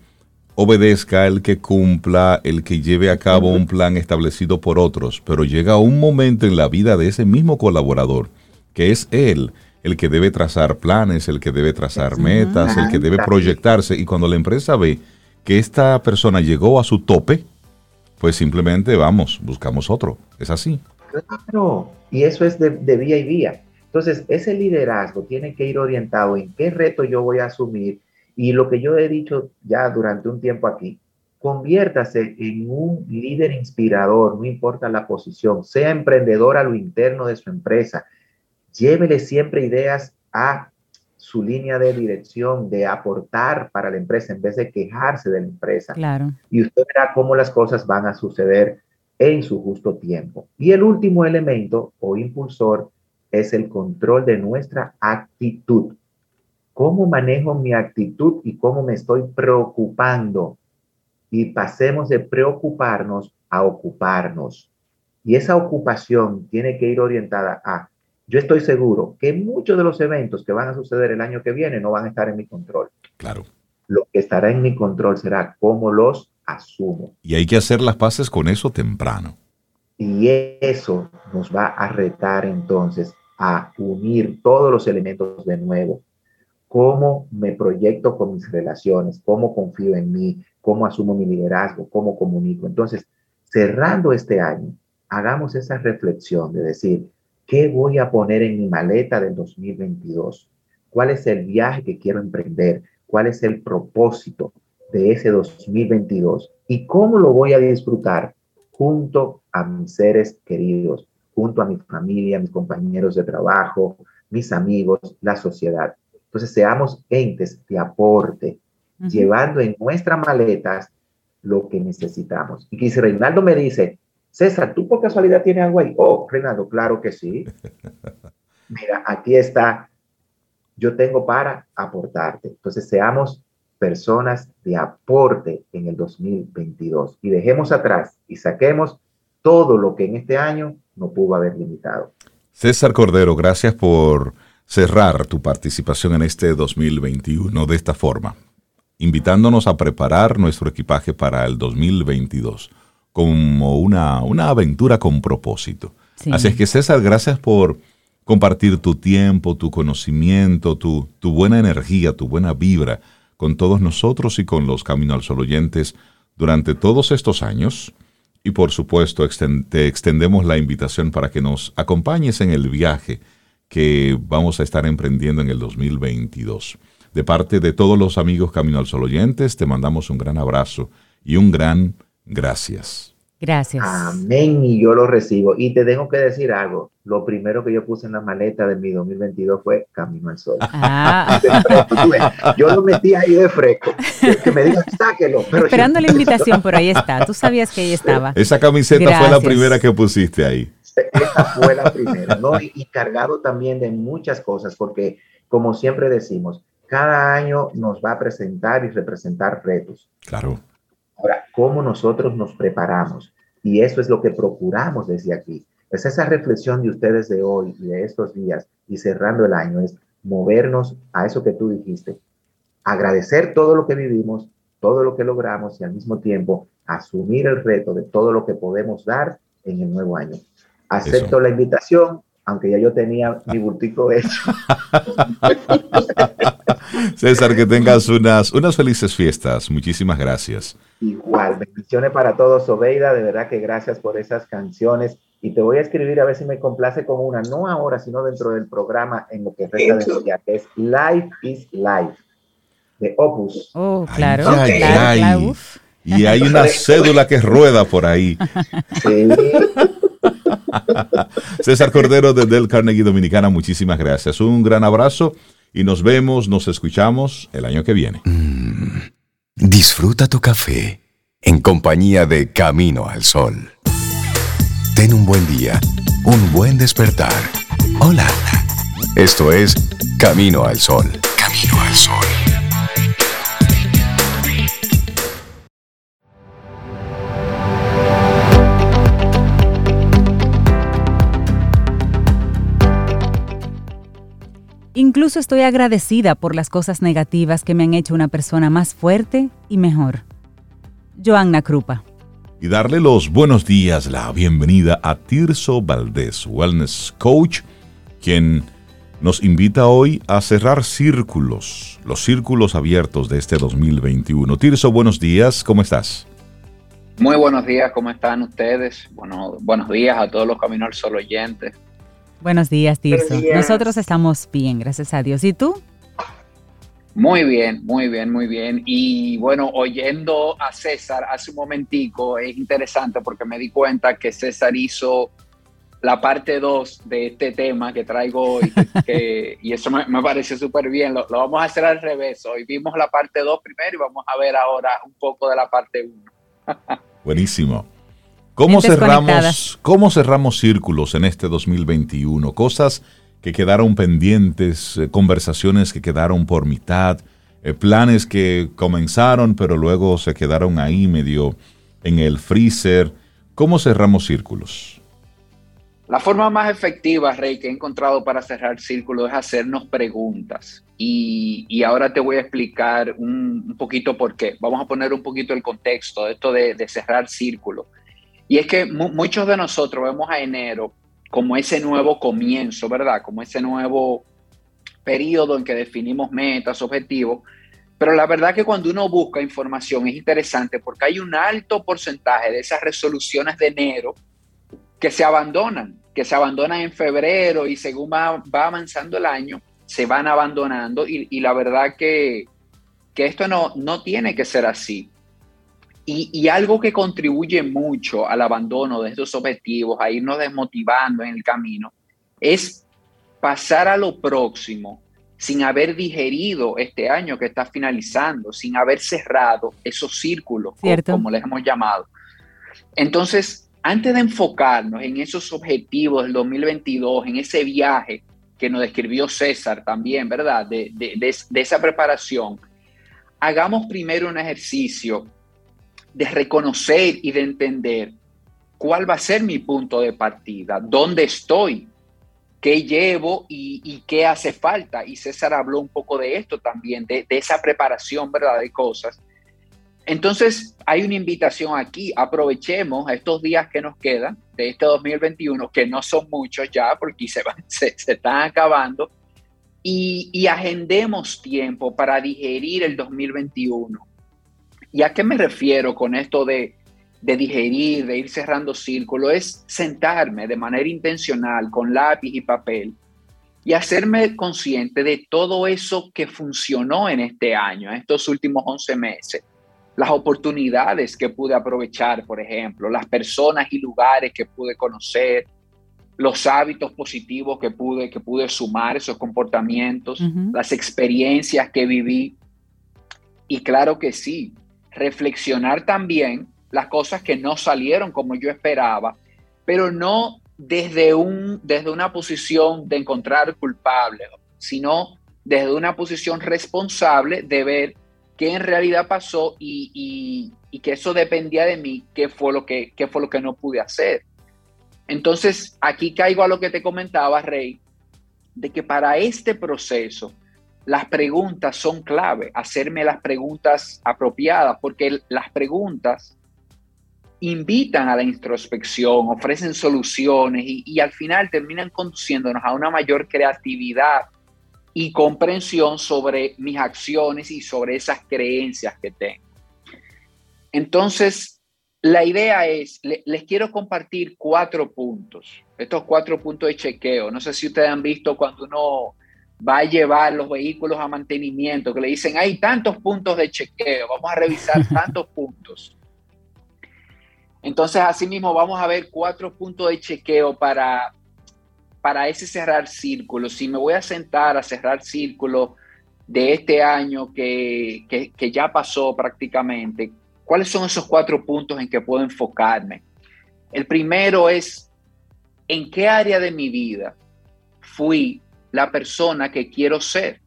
obedezca, el que cumpla, el que lleve a cabo un plan establecido por otros, pero llega un momento en la vida de ese mismo colaborador que es él el que debe trazar planes, el que debe trazar metas, el que debe proyectarse. Y cuando la empresa ve que esta persona llegó a su tope, pues simplemente vamos, buscamos otro. Es así. Claro, y eso es de, de vía y vía. Entonces, ese liderazgo tiene que ir orientado en qué reto yo voy a asumir y lo que yo he dicho ya durante un tiempo aquí, conviértase en un líder inspirador, no importa la posición, sea emprendedor a lo interno de su empresa, llévele siempre ideas a su línea de dirección, de aportar para la empresa en vez de quejarse de la empresa. Claro. Y usted verá cómo las cosas van a suceder en su justo tiempo. Y el último elemento o impulsor es el control de nuestra actitud. ¿Cómo manejo mi actitud y cómo me estoy preocupando? Y pasemos de preocuparnos a ocuparnos. Y esa ocupación tiene que ir orientada a yo estoy seguro que muchos de los eventos que van a suceder el año que viene no van a estar en mi control. Claro. Lo que estará en mi control será cómo los asumo. Y hay que hacer las paces con eso temprano. Y eso nos va a retar entonces a unir todos los elementos de nuevo. Cómo me proyecto con mis relaciones, cómo confío en mí, cómo asumo mi liderazgo, cómo comunico. Entonces, cerrando este año, hagamos esa reflexión de decir, ¿Qué voy a poner en mi maleta del 2022? ¿Cuál es el viaje que quiero emprender? ¿Cuál es el propósito de ese 2022? ¿Y cómo lo voy a disfrutar junto a mis seres queridos, junto a mi familia, mis compañeros de trabajo, mis amigos, la sociedad? Entonces, seamos entes de aporte, llevando en nuestras maletas lo que necesitamos. Y que Reinaldo me dice, César, ¿tú por casualidad tienes algo ahí? Oh, Renato, claro que sí. Mira, aquí está. Yo tengo para aportarte. Entonces, seamos personas de aporte en el 2022 y dejemos atrás y saquemos todo lo que en este año no pudo haber limitado. César Cordero, gracias por cerrar tu participación en este 2021 de esta forma, invitándonos a preparar nuestro equipaje para el 2022 como una, una aventura con propósito. Así es que César, gracias por compartir tu tiempo, tu conocimiento, tu, tu buena energía, tu buena vibra con todos nosotros y con los Camino al Sol oyentes durante todos estos años. Y por supuesto, te extendemos la invitación para que nos acompañes en el viaje que vamos a estar emprendiendo en el 2022. De parte de todos los amigos Camino al Sol oyentes, te mandamos un gran abrazo y un gran Gracias. Gracias. Amén, y yo lo recibo. Y te tengo que decir algo. Lo primero que yo puse en la maleta de mi 2022 fue Camino al Sol. Ah. yo lo metí ahí de fresco. Que me digan, sáquelo. Esperando la invitación, pero ahí está. Tú sabías que ahí estaba. Esa camiseta fue la primera que pusiste ahí. Esa fue la primera, ¿no? Y, y cargado también de muchas cosas, porque como siempre decimos, cada año nos va a presentar y representar retos. Claro. ¿Cómo nosotros nos preparamos? Y eso es lo que procuramos desde aquí. Es esa reflexión de ustedes de hoy y de estos días y cerrando el año es movernos a eso que tú dijiste. Agradecer todo lo que vivimos, todo lo que logramos y al mismo tiempo asumir el reto de todo lo que podemos dar en el nuevo año. Acepto la invitación, aunque ya yo tenía mi bultico hecho. César, que tengas unas, unas felices fiestas. Muchísimas gracias. Igual, bendiciones para todos, Obeida. De verdad que gracias por esas canciones. Y te voy a escribir a ver si me complace con una, no ahora, sino dentro del programa en lo que resta de día, que es Life is Life, de Opus. Oh, claro, claro, Y hay una cédula que rueda por ahí. Sí. César Cordero de Del Carnegie Dominicana, muchísimas gracias. Un gran abrazo y nos vemos, nos escuchamos el año que viene. Mm, disfruta tu café en compañía de Camino al Sol. Ten un buen día, un buen despertar. Hola. Esto es Camino al Sol. Camino al Sol. Incluso estoy agradecida por las cosas negativas que me han hecho una persona más fuerte y mejor. Joanna Krupa. Y darle los buenos días, la bienvenida a Tirso Valdés, Wellness Coach, quien nos invita hoy a cerrar círculos, los círculos abiertos de este 2021. Tirso, buenos días, ¿cómo estás? Muy buenos días, ¿cómo están ustedes? Bueno, buenos días a todos los Caminos al Sol oyentes. Buenos días, Tirso. Nosotros estamos bien, gracias a Dios. ¿Y tú? Muy bien, muy bien, muy bien. Y bueno, oyendo a César hace un momentico, es interesante porque me di cuenta que César hizo la parte 2 de este tema que traigo hoy, y eso me, me parece súper bien. Lo, vamos a hacer al revés. Hoy vimos la parte 2 primero y vamos a ver ahora un poco de la parte 1. Buenísimo. ¿Cómo cerramos, ¿Cómo cerramos círculos en este 2021? Cosas que quedaron pendientes, eh, conversaciones que quedaron por mitad, eh, planes que comenzaron pero luego se quedaron ahí medio en el freezer. ¿Cómo cerramos círculos? La forma más efectiva, Rey, que he encontrado para cerrar círculos es hacernos preguntas. Y, ahora te voy a explicar un, poquito por qué. Vamos a poner un poquito el contexto de esto de, cerrar círculos. Y es que muchos de nosotros vemos a enero como ese nuevo comienzo, ¿verdad? Como ese nuevo periodo en que definimos metas, objetivos. Pero la verdad que cuando uno busca información es interesante porque hay un alto porcentaje de esas resoluciones de enero que se abandonan que se abandonan en febrero y según va, avanzando el año, se van abandonando y, la verdad que, esto no, no tiene que ser así. Y, algo que contribuye mucho al abandono de estos objetivos, a irnos desmotivando en el camino, es pasar a lo próximo sin haber digerido este año que está finalizando, sin haber cerrado esos círculos, como les hemos llamado. Entonces, antes de enfocarnos en esos objetivos del 2022, en ese viaje que nos describió César también, ¿verdad? De, esa preparación, hagamos primero un ejercicio de reconocer y de entender cuál va a ser mi punto de partida, dónde estoy, qué llevo y, qué hace falta. Y César habló un poco de esto también, de, esa preparación, ¿verdad? De cosas entonces, hay una invitación aquí, aprovechemos estos días que nos quedan de este 2021, que no son muchos ya porque se, van, se, están acabando, y, agendemos tiempo para digerir el 2021. ¿Y a qué me refiero con esto de, de digerir, de ir cerrando círculo? Es sentarme de manera intencional con lápiz y papel y hacerme consciente de todo eso que funcionó en este año, en estos últimos 11 meses las oportunidades que pude aprovechar, por ejemplo, las personas y lugares que pude conocer, los hábitos positivos que pude, que pude sumar, esos comportamientos, las experiencias que viví. Y claro que sí, reflexionar también las cosas que no salieron como yo esperaba, pero no desde, un, desde una posición de encontrar culpable, sino desde una posición responsable de ver qué en realidad pasó y, que eso dependía de mí, qué fue, lo que, qué fue lo que no pude hacer. Entonces, aquí caigo a lo que te comentaba, Rey, de que para este proceso las preguntas son clave, hacerme las preguntas apropiadas, porque las preguntas invitan a la introspección, ofrecen soluciones y, al final terminan conduciéndonos a una mayor creatividad y comprensión sobre mis acciones y sobre esas creencias que tengo. Entonces, la idea es, les quiero compartir cuatro puntos, estos cuatro puntos de chequeo. No sé si ustedes han visto cuando uno va a llevar los vehículos a mantenimiento, que le dicen, hay tantos puntos de chequeo, vamos a revisar tantos puntos. Entonces, asimismo, vamos a ver cuatro puntos de chequeo para para ese cerrar círculo, si me voy a sentar a cerrar círculo de este año que, que, ya pasó prácticamente, ¿cuáles son esos cuatro puntos en que puedo enfocarme? El primero es, ¿en qué área de mi vida fui la persona que quiero ser?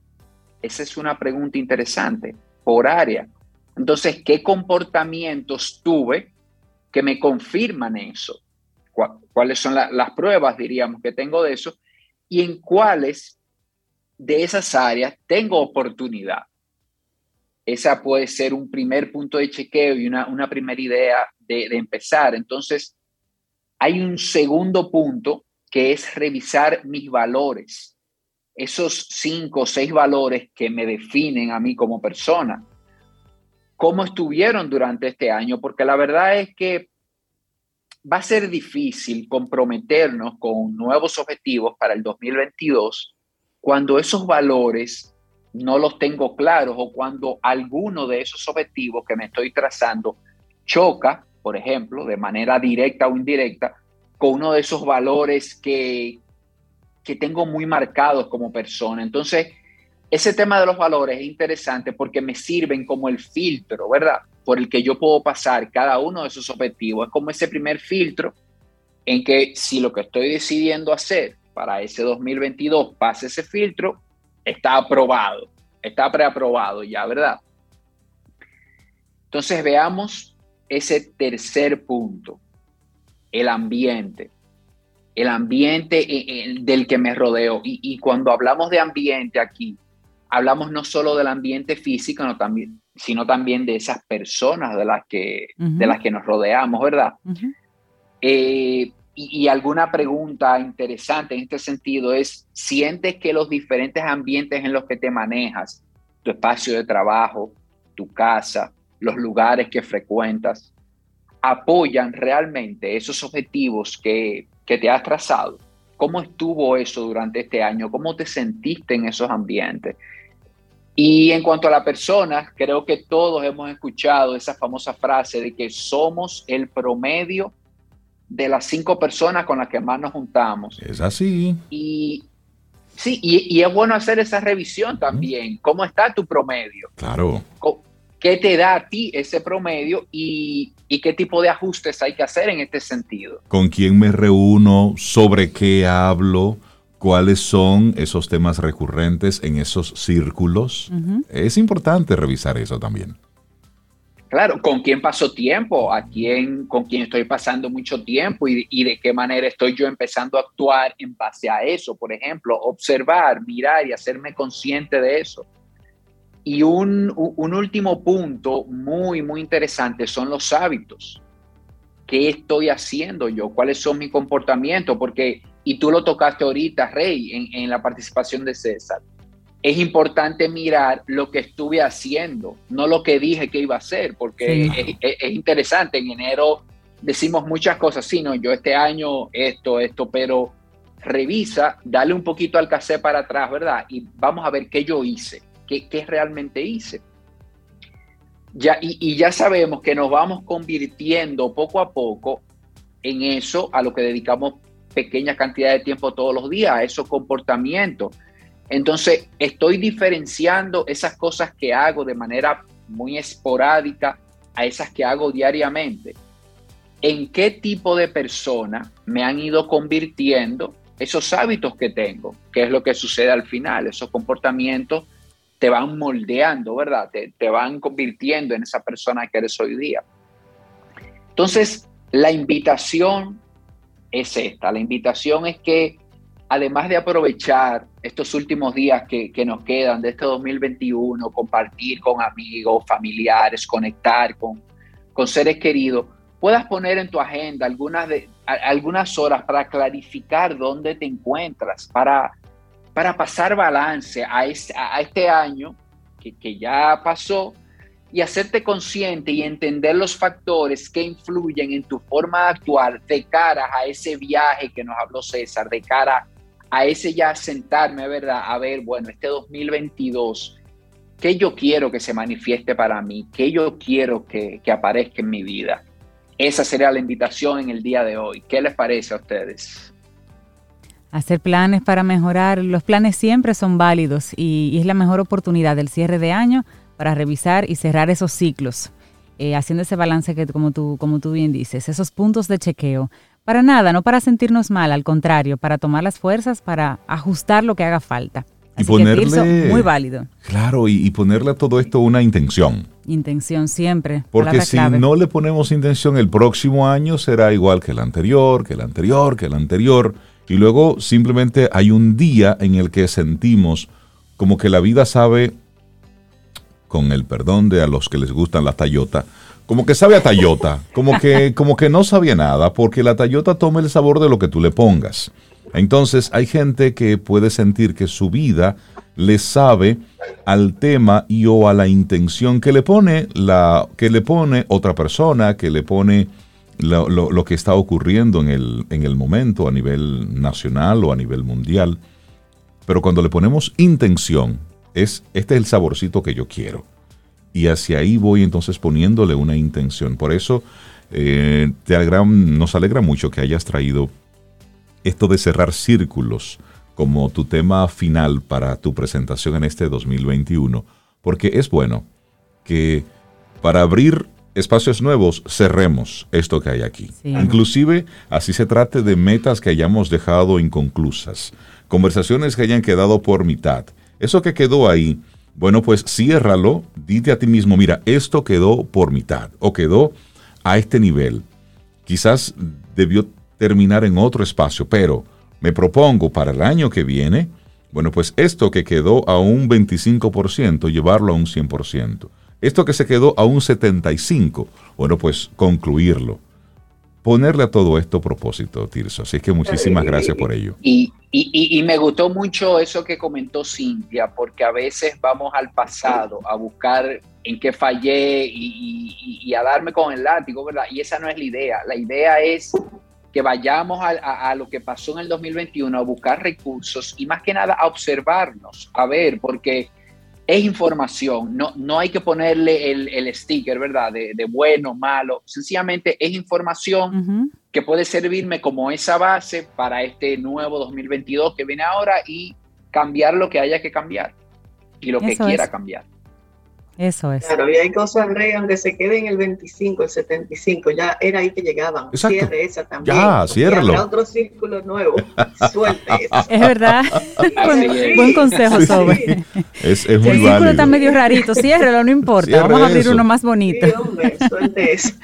Esa es una pregunta interesante, por área. Entonces, ¿qué comportamientos tuve que me confirman eso? cuáles son las pruebas, diríamos, que tengo de eso y en cuáles de esas áreas tengo oportunidad. Esa puede ser un primer punto de chequeo y una, una primera idea de, de empezar. Entonces, hay un segundo punto que es revisar mis valores. Esos cinco o seis valores que me definen a mí como persona. ¿Cómo estuvieron durante este año? Porque la verdad es que va a ser difícil comprometernos con nuevos objetivos para el 2022 cuando esos valores no los tengo claros o cuando alguno de esos objetivos que me estoy trazando choca, por ejemplo, de manera directa o indirecta, con uno de esos valores que, que tengo muy marcados como persona. Entonces, ese tema de los valores es interesante porque me sirven como el filtro, ¿verdad? Por el que yo puedo pasar cada uno de esos objetivos. Es como ese primer filtro en que si lo que estoy decidiendo hacer para ese 2022 pasa ese filtro, está aprobado, está preaprobado ya, ¿verdad? Entonces veamos ese tercer punto, el ambiente el ambiente eh, eh, del que me rodeo. Y, cuando hablamos de ambiente aquí, hablamos no solo del ambiente físico, también, sino también de esas personas de las que, de las que nos rodeamos, ¿verdad? Eh, y, y, alguna pregunta interesante en este sentido es, ¿sientes que los diferentes ambientes en los que te manejas, tu espacio de trabajo, tu casa, los lugares que frecuentas, apoyan realmente esos objetivos que que te has trazado. ¿Cómo estuvo eso durante este año? ¿Cómo te sentiste en esos ambientes? Y en cuanto a la persona, creo que todos hemos escuchado esa famosa frase de que somos el promedio de las cinco personas con las que más nos juntamos. Es así. Y sí, y, es bueno hacer esa revisión también. ¿Cómo está tu promedio? Claro. ¿Qué te da a ti ese promedio y, qué tipo de ajustes hay que hacer en este sentido? ¿Con quién me reúno? ¿Sobre qué hablo? ¿Cuáles son esos temas recurrentes en esos círculos? Es importante revisar eso también. Claro, ¿con quién paso tiempo? ¿A quién, ¿Con quién estoy pasando mucho tiempo? Y, y, de qué manera estoy yo empezando a actuar en base a eso? Por ejemplo, observar, mirar y hacerme consciente de eso. Y un, último punto muy, muy interesante son los hábitos. ¿Qué estoy haciendo yo? ¿Cuáles son mis comportamientos? Porque, y tú lo tocaste ahorita, Rey, en, la participación de César, es importante mirar lo que estuve haciendo, no lo que dije que iba a hacer, porque es, es, interesante, en enero decimos muchas cosas, sí, no, yo este año esto, esto, pero revisa, dale un poquito al cassette para atrás, ¿verdad? Y vamos a ver qué yo hice qué, realmente hice. Ya, y, ya sabemos que nos vamos convirtiendo poco a poco en eso a lo que dedicamos pequeña cantidad de tiempo todos los días, a esos comportamientos. Entonces, estoy diferenciando esas cosas que hago de manera muy esporádica a esas que hago diariamente. ¿En qué tipo de persona me han ido convirtiendo esos hábitos que tengo? ¿Qué es lo que sucede al final? Esos comportamientos te van moldeando, ¿verdad? Te, te van convirtiendo en esa persona que eres hoy día. Entonces, la invitación es esta. La invitación es que, además de aprovechar estos últimos días que, que, nos quedan de este 2021, compartir con amigos, familiares, conectar con, con seres queridos, puedas poner en tu agenda algunas, de, algunas horas para clarificar dónde te encuentras, para para pasar balance a, este año que, ya pasó y hacerte consciente y entender los factores que influyen en tu forma de actuar de cara a ese viaje que nos habló César, de cara a ese ya sentarme, ¿verdad? A ver, bueno, este 2022, ¿qué yo quiero que se manifieste para mí? ¿Qué yo quiero que, que aparezca en mi vida? Esa sería la invitación en el día de hoy. ¿Qué les parece a ustedes? Hacer planes para mejorar. Los planes siempre son válidos y, es la mejor oportunidad del cierre de año para revisar y cerrar esos ciclos, eh, haciendo ese balance que como tú, como tú bien dices, esos puntos de chequeo. Para nada, no para sentirnos mal, al contrario, para tomar las fuerzas, para ajustar lo que haga falta. y ponerle, muy válido. Claro, y, ponerle a todo esto una intención. Intención siempre. Porque si no le ponemos intención, el próximo año será igual que el anterior, que el anterior, que el anterior. Y luego simplemente hay un día en el que sentimos como que la vida sabe, con el perdón de a los que les gustan la Tayota, como que sabe a Tayota, como que, como que no sabía nada, porque la Tayota toma el sabor de lo que tú le pongas. Entonces hay gente que puede sentir que su vida le sabe al tema y o a la intención que le pone la que le pone otra persona, que le pone lo, que está ocurriendo en el, en el momento a nivel nacional o a nivel mundial. Pero cuando le ponemos intención, es este es el saborcito que yo quiero. Y hacia ahí voy entonces poniéndole una intención. Por eso eh, te nos alegra mucho que hayas traído esto de cerrar círculos como tu tema final para tu presentación en este 2021, porque es bueno que para abrir espacios nuevos cerremos esto que hay aquí. Inclusive así se trate de metas que hayamos dejado inconclusas, conversaciones que hayan quedado por mitad. Eso que quedó ahí, bueno, pues ciérralo, dite a ti mismo, mira, esto quedó por mitad o quedó a este nivel. Quizás debió terminar en otro espacio, pero me propongo para el año que viene, bueno, pues esto que quedó a un 25%, llevarlo a un 100%. Esto que se quedó a un 75%, bueno, pues concluirlo. Ponerle a todo esto propósito, Tirso. Así que muchísimas gracias por ello. Y, y, y, me gustó mucho eso que comentó Cintia, porque a veces vamos al pasado a buscar en qué fallé y, y, a darme con el látigo, ¿verdad? Y esa no es la idea. La idea es que vayamos a, lo que pasó en el 2021, a buscar recursos y más que nada a observarnos, a ver, porque es información, no, no hay que ponerle el, sticker, ¿verdad? De, bueno, malo, sencillamente es información que puede servirme como esa base para este nuevo 2022 que viene ahora y cambiar lo que haya que cambiar y lo que quiera cambiar. Eso es. Claro, y hay cosas, Rey, aunque se quede en el 25, el 75, ya era ahí que llegaban. Cierre esa también. Ya, ciérralo. Habrá otro círculo nuevo. Suelte eso. Es verdad. buen, consejo, Sobe. Es, es muy El círculo está medio rarito, ciérrelo, no importa. Vamos a abrir uno más bonito. Sí, hombre, suelte eso.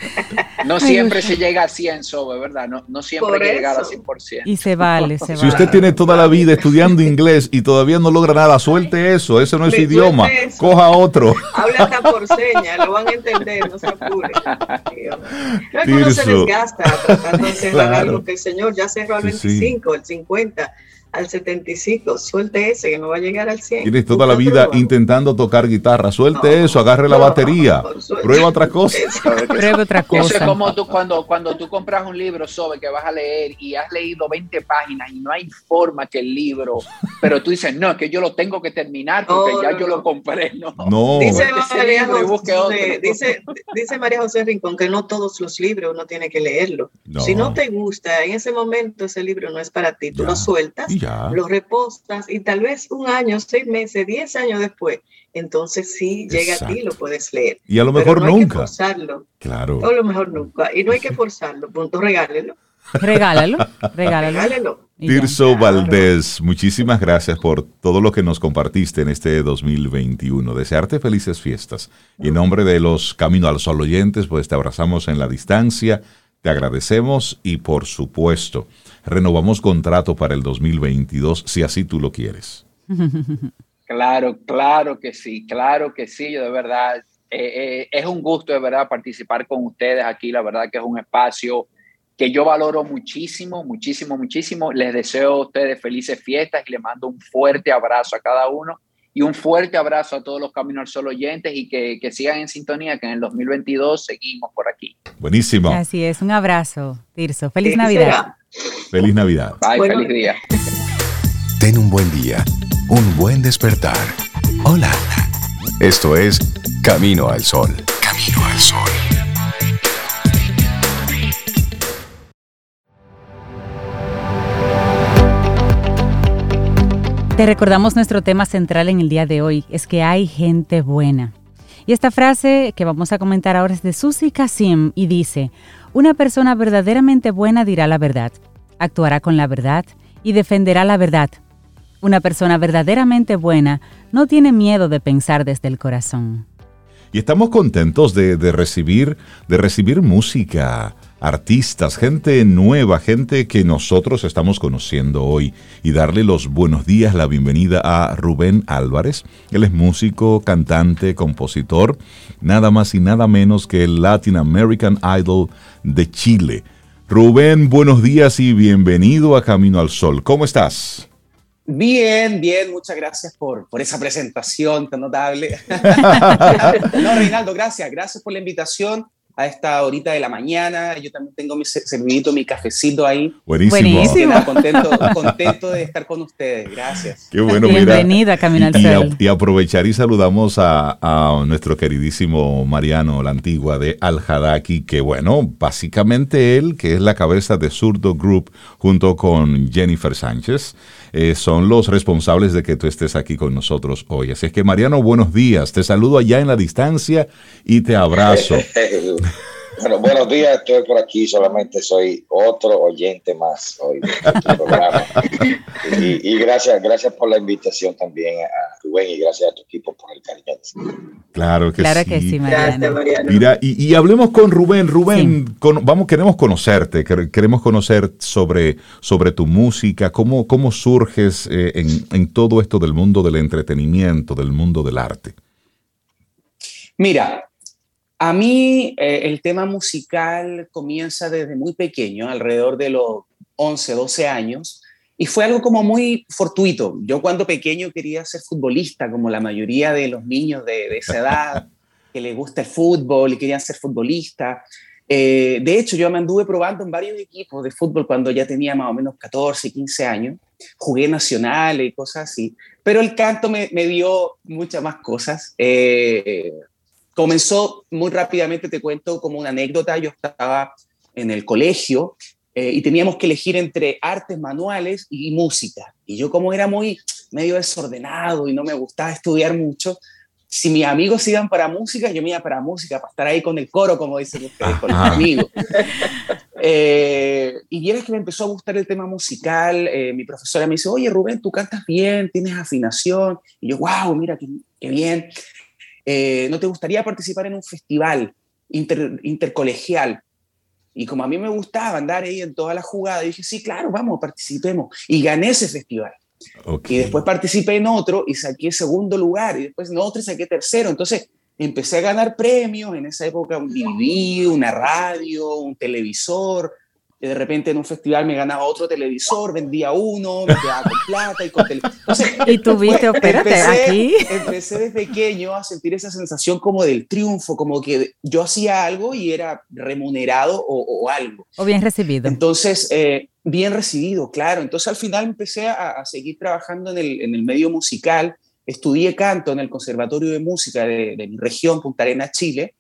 No siempre se llega a 100, Sobe, ¿verdad? No, no siempre hay que llegar a 100%. Y se vale, se vale. Si usted tiene toda la vida estudiando inglés y todavía no logra nada, suelte eso. Ese no es su idioma. Coja otro habla hasta por señas, lo van a entender, no se apure. No que uno se desgasta tratando de cerrar algo que el Señor ya cerró al 25, el 50 al 75, suelte ese que no va a llegar al 100. Tienes toda la vida intentando tocar guitarra, suelte eso, agarre la batería, prueba otra cosa. Prueba otra cosa. Eso es como tú cuando, cuando tú compras un libro sobre que vas a leer y has leído 20 páginas y no hay forma que el libro, pero tú dices, no, que yo lo tengo que terminar porque ya yo lo compré. No, no. Dice, María José, dice, dice, María José Rincón que no todos los libros uno tiene que leerlo. Si no te gusta, en ese momento ese libro no es para ti, tú lo sueltas lo repostas y tal vez un año, seis meses, diez años después, entonces sí llega a ti, lo puedes leer. Y a lo mejor no nunca. Hay que forzarlo. Claro. O a lo mejor nunca. Y no hay que forzarlo, punto, regálelo. Regálalo, regálalo. regálalo. Tirso Valdés, muchísimas gracias por todo lo que nos compartiste en este 2021. Desearte felices fiestas. Y en nombre de los Camino al Sol oyentes, pues te abrazamos en la distancia, te agradecemos y por supuesto, renovamos contrato para el 2022 si así tú lo quieres. Claro, claro que sí, claro que sí, yo de verdad, eh, eh, es un gusto de verdad participar con ustedes aquí, la verdad que es un espacio que yo valoro muchísimo, muchísimo, muchísimo. Les deseo a ustedes felices fiestas y les mando un fuerte abrazo a cada uno y un fuerte abrazo a todos los Caminos al Sol oyentes y que, que, sigan en sintonía, que en el 2022 seguimos por aquí. Buenísimo. Así es, un abrazo, Tirso. Feliz Navidad. Feliz Navidad. Bye, feliz día. Ten un buen día, un buen despertar. Hola. Esto es Camino al Sol. Camino al Sol. Te recordamos nuestro tema central en el día de hoy, es que hay gente buena. Y esta frase que vamos a comentar ahora es de Susi Kasim y dice, una persona verdaderamente buena dirá la verdad, actuará con la verdad y defenderá la verdad. Una persona verdaderamente buena no tiene miedo de pensar desde el corazón. Y estamos contentos de, de recibir, de recibir música, artistas, gente nueva, gente que nosotros estamos conociendo hoy y darle los buenos días, la bienvenida a Rubén Álvarez. Él es músico, cantante, compositor, nada más y nada menos que el Latin American Idol de Chile. Rubén, buenos días y bienvenido a Camino al Sol. ¿Cómo estás? Bien, bien, muchas gracias por, por esa presentación tan notable. no, Reinaldo, gracias, gracias por la invitación a esta horita de la mañana. Yo también tengo mi servidito, mi cafecito ahí. Buenísimo. Buenísimo. Contento, contento de estar con ustedes. Gracias. Qué bueno, Bienvenida, Camino al Sol. Y, aprovechar y saludamos a, a, nuestro queridísimo Mariano, la antigua de Al Hadaki, que bueno, básicamente él, que es la cabeza de Zurdo Group, junto con Jennifer Sánchez, eh, son los responsables de que tú estés aquí con nosotros hoy. Así es que Mariano, buenos días. Te saludo allá en la distancia y te abrazo. Bueno, buenos días, estoy por aquí, solamente soy otro oyente más hoy de este programa. Y, gracias, gracias por la invitación también a Rubén y gracias a tu equipo por el cariño. Claro que claro sí. que sí, Mariano. Mira, y, hablemos con Rubén. Rubén, vamos, queremos conocerte, queremos conocer sobre, sobre tu música, cómo, cómo surges eh, en, en todo esto del mundo del entretenimiento, del mundo del arte. Mira, a mí eh, el tema musical comienza desde muy pequeño, alrededor de los 11, 12 años, y fue algo como muy fortuito. Yo cuando pequeño quería ser futbolista, como la mayoría de los niños de, esa edad, que les gusta el fútbol y querían ser futbolista. Eh, de hecho, yo me anduve probando en varios equipos de fútbol cuando ya tenía más o menos 14, 15 años. Jugué nacionales y cosas así. Pero el canto me, dio muchas más cosas. Eh, comenzó muy rápidamente, te cuento como una anécdota, yo estaba en el colegio eh, y teníamos que elegir entre artes manuales y música. Y yo como era muy medio desordenado y no me gustaba estudiar mucho, si mis amigos iban para música, yo me iba para música, para estar ahí con el coro, como dicen ustedes, con los amigos. Eh, y vieras que me empezó a gustar el tema musical. Eh, mi profesora me dice, oye Rubén, tú cantas bien, tienes afinación. Y yo, wow, mira qué, qué bien. Eh, ¿no te gustaría participar en un festival intercolegial? Y como a mí me gustaba andar ahí en toda la jugada, dije, sí, claro, vamos, participemos. Y gané ese festival. Y después participé en otro y saqué segundo lugar. Y después en otro y saqué tercero. Entonces empecé a ganar premios. En esa época un DVD, una radio, un televisor de repente en un festival me ganaba otro televisor, vendía uno, me quedaba con plata y con televisor. y tuviste, espérate, aquí. Empecé de pequeño a sentir esa sensación como del triunfo, como que yo hacía algo y era remunerado o, algo. O bien recibido. Entonces, eh, bien recibido, claro. Entonces al final empecé a, seguir trabajando en el, en el, medio musical. Estudié canto en el Conservatorio de Música de, de mi región, Punta Arenas, Chile.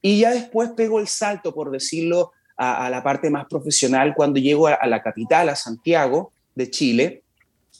Y ya después pego el salto, por decirlo, a, la parte más profesional cuando llego a, la capital, a Santiago de Chile,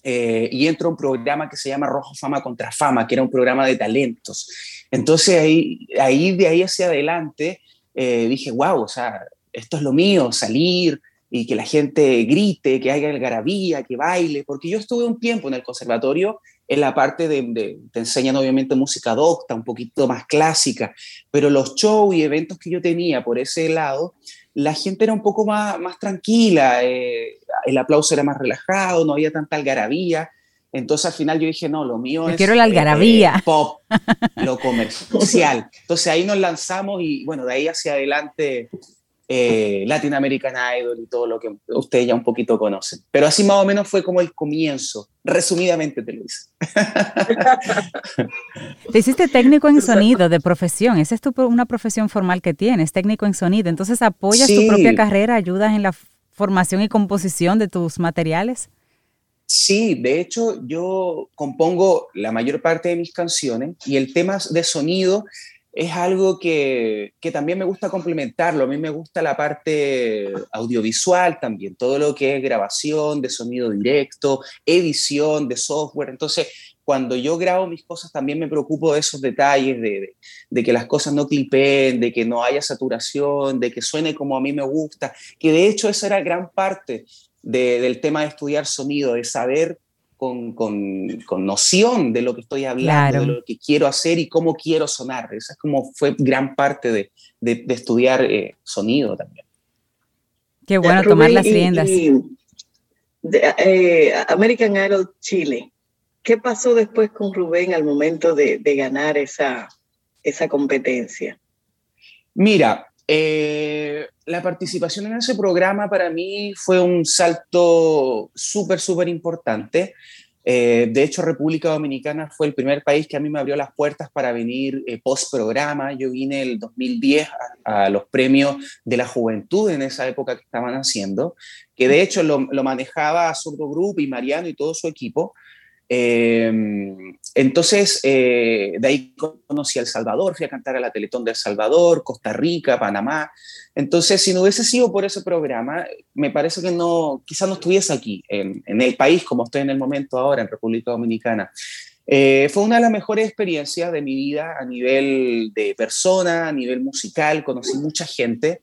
eh, y entro a un programa que se llama Rojo Fama contra Fama, que era un programa de talentos. Entonces ahí, ahí de ahí hacia adelante eh, dije, wow, o sea, esto es lo mío, salir y que la gente grite, que haya algarabía, que baile, porque yo estuve un tiempo en el conservatorio en la parte de, te enseñan obviamente música docta, un poquito más clásica, pero los shows y eventos que yo tenía por ese lado, la gente era un poco más, más tranquila, eh, el aplauso era más relajado, no había tanta algarabía. Entonces al final yo dije, no, lo mío es... Quiero la algarabía. Eh, pop, lo comercial. Entonces ahí nos lanzamos y bueno, de ahí hacia adelante eh, Latin American Idol y todo lo que ustedes ya un poquito conocen. Pero así más o menos fue como el comienzo. Resumidamente te lo hice. Te hiciste técnico en sonido de profesión. Esa es tu, una profesión formal que tienes, técnico en sonido. Entonces apoyas tu propia carrera, ayudas en la formación y composición de tus materiales. Sí, de hecho yo compongo la mayor parte de mis canciones y el tema de sonido es algo que, que, también me gusta complementarlo. A mí me gusta la parte audiovisual también, todo lo que es grabación de sonido directo, edición de software. Entonces, cuando yo grabo mis cosas, también me preocupo de esos detalles, de, de, que las cosas no clipen, de que no haya saturación, de que suene como a mí me gusta, que de hecho esa era gran parte del tema de estudiar sonido, de saber con, noción de lo que estoy hablando, de lo que quiero hacer y cómo quiero sonar. Esa es como fue gran parte de, estudiar eh, sonido también. Qué bueno tomar las riendas. Eh, American Idol Chile. ¿Qué pasó después con Rubén al momento de, ganar esa, esa competencia? Mira, Eh, la participación en ese programa para mí fue un salto súper, súper importante. Eh, de hecho, República Dominicana fue el primer país que a mí me abrió las puertas para venir eh, post programa. Yo vine el 2010 a, los premios de la juventud en esa época que estaban haciendo, que de hecho lo, lo manejaba Sordo Group y Mariano y todo su equipo. Em, entonces, eh, de ahí conocí a El Salvador, fui a cantar a la Teletón de El Salvador, Costa Rica, Panamá. Entonces, si no hubiese sido por ese programa, me parece que no, quizás no estuviese aquí, en, el país como estoy en el momento ahora, en República Dominicana. Eh, fue una de las mejores experiencias de mi vida a nivel de persona, a nivel musical, conocí mucha gente.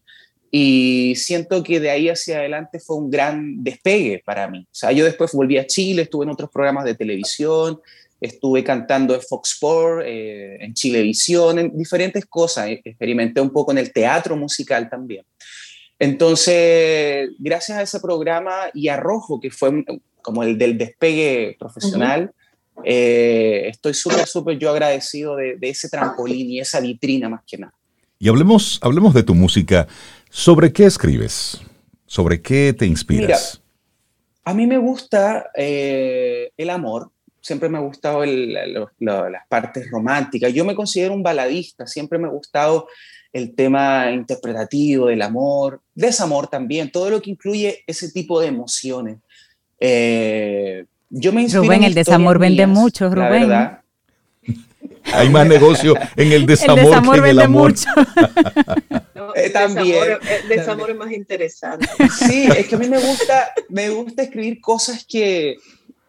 Y siento que de ahí hacia adelante fue un gran despegue para mí. O sea, yo después volví a Chile, estuve en otros programas de televisión, estuve cantando en Fox Sports, eh, en Chilevisión, en diferentes cosas. E, experimenté un poco en el teatro musical también. Entonces, gracias a ese programa y a Rojo, que fue como el del despegue profesional, eh, estoy súper, súper yo agradecido de, de, ese trampolín y esa vitrina más que nada. Y hablemos, hablemos de tu música. ¿Sobre qué escribes? ¿Sobre qué te inspiras? a mí me gusta eh, el amor, siempre me ha gustado las partes románticas. Yo me considero un baladista, siempre me ha gustado el tema interpretativo del amor, desamor también, todo lo que incluye ese tipo de emociones. Eh, yo me inspiro Rubén, el desamor vende mucho, Rubén. Hay más negocio en el desamor, que en el amor. Mucho. Eh, también. el desamor es más interesante. Sí, es que a mí me gusta, me gusta escribir cosas que,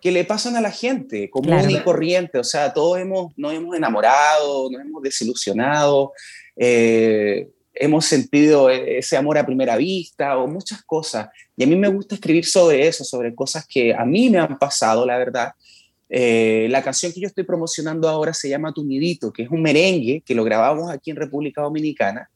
que le pasan a la gente, común y corriente. O sea, todos hemos, nos hemos enamorado, nos hemos desilusionado, eh, hemos sentido ese amor a primera vista o muchas cosas. Y a mí me gusta escribir sobre eso, sobre cosas que a mí me han pasado, la verdad. Eh, la canción que yo estoy promocionando ahora se llama Tu Nidito, que es un merengue que lo grabamos aquí en República Dominicana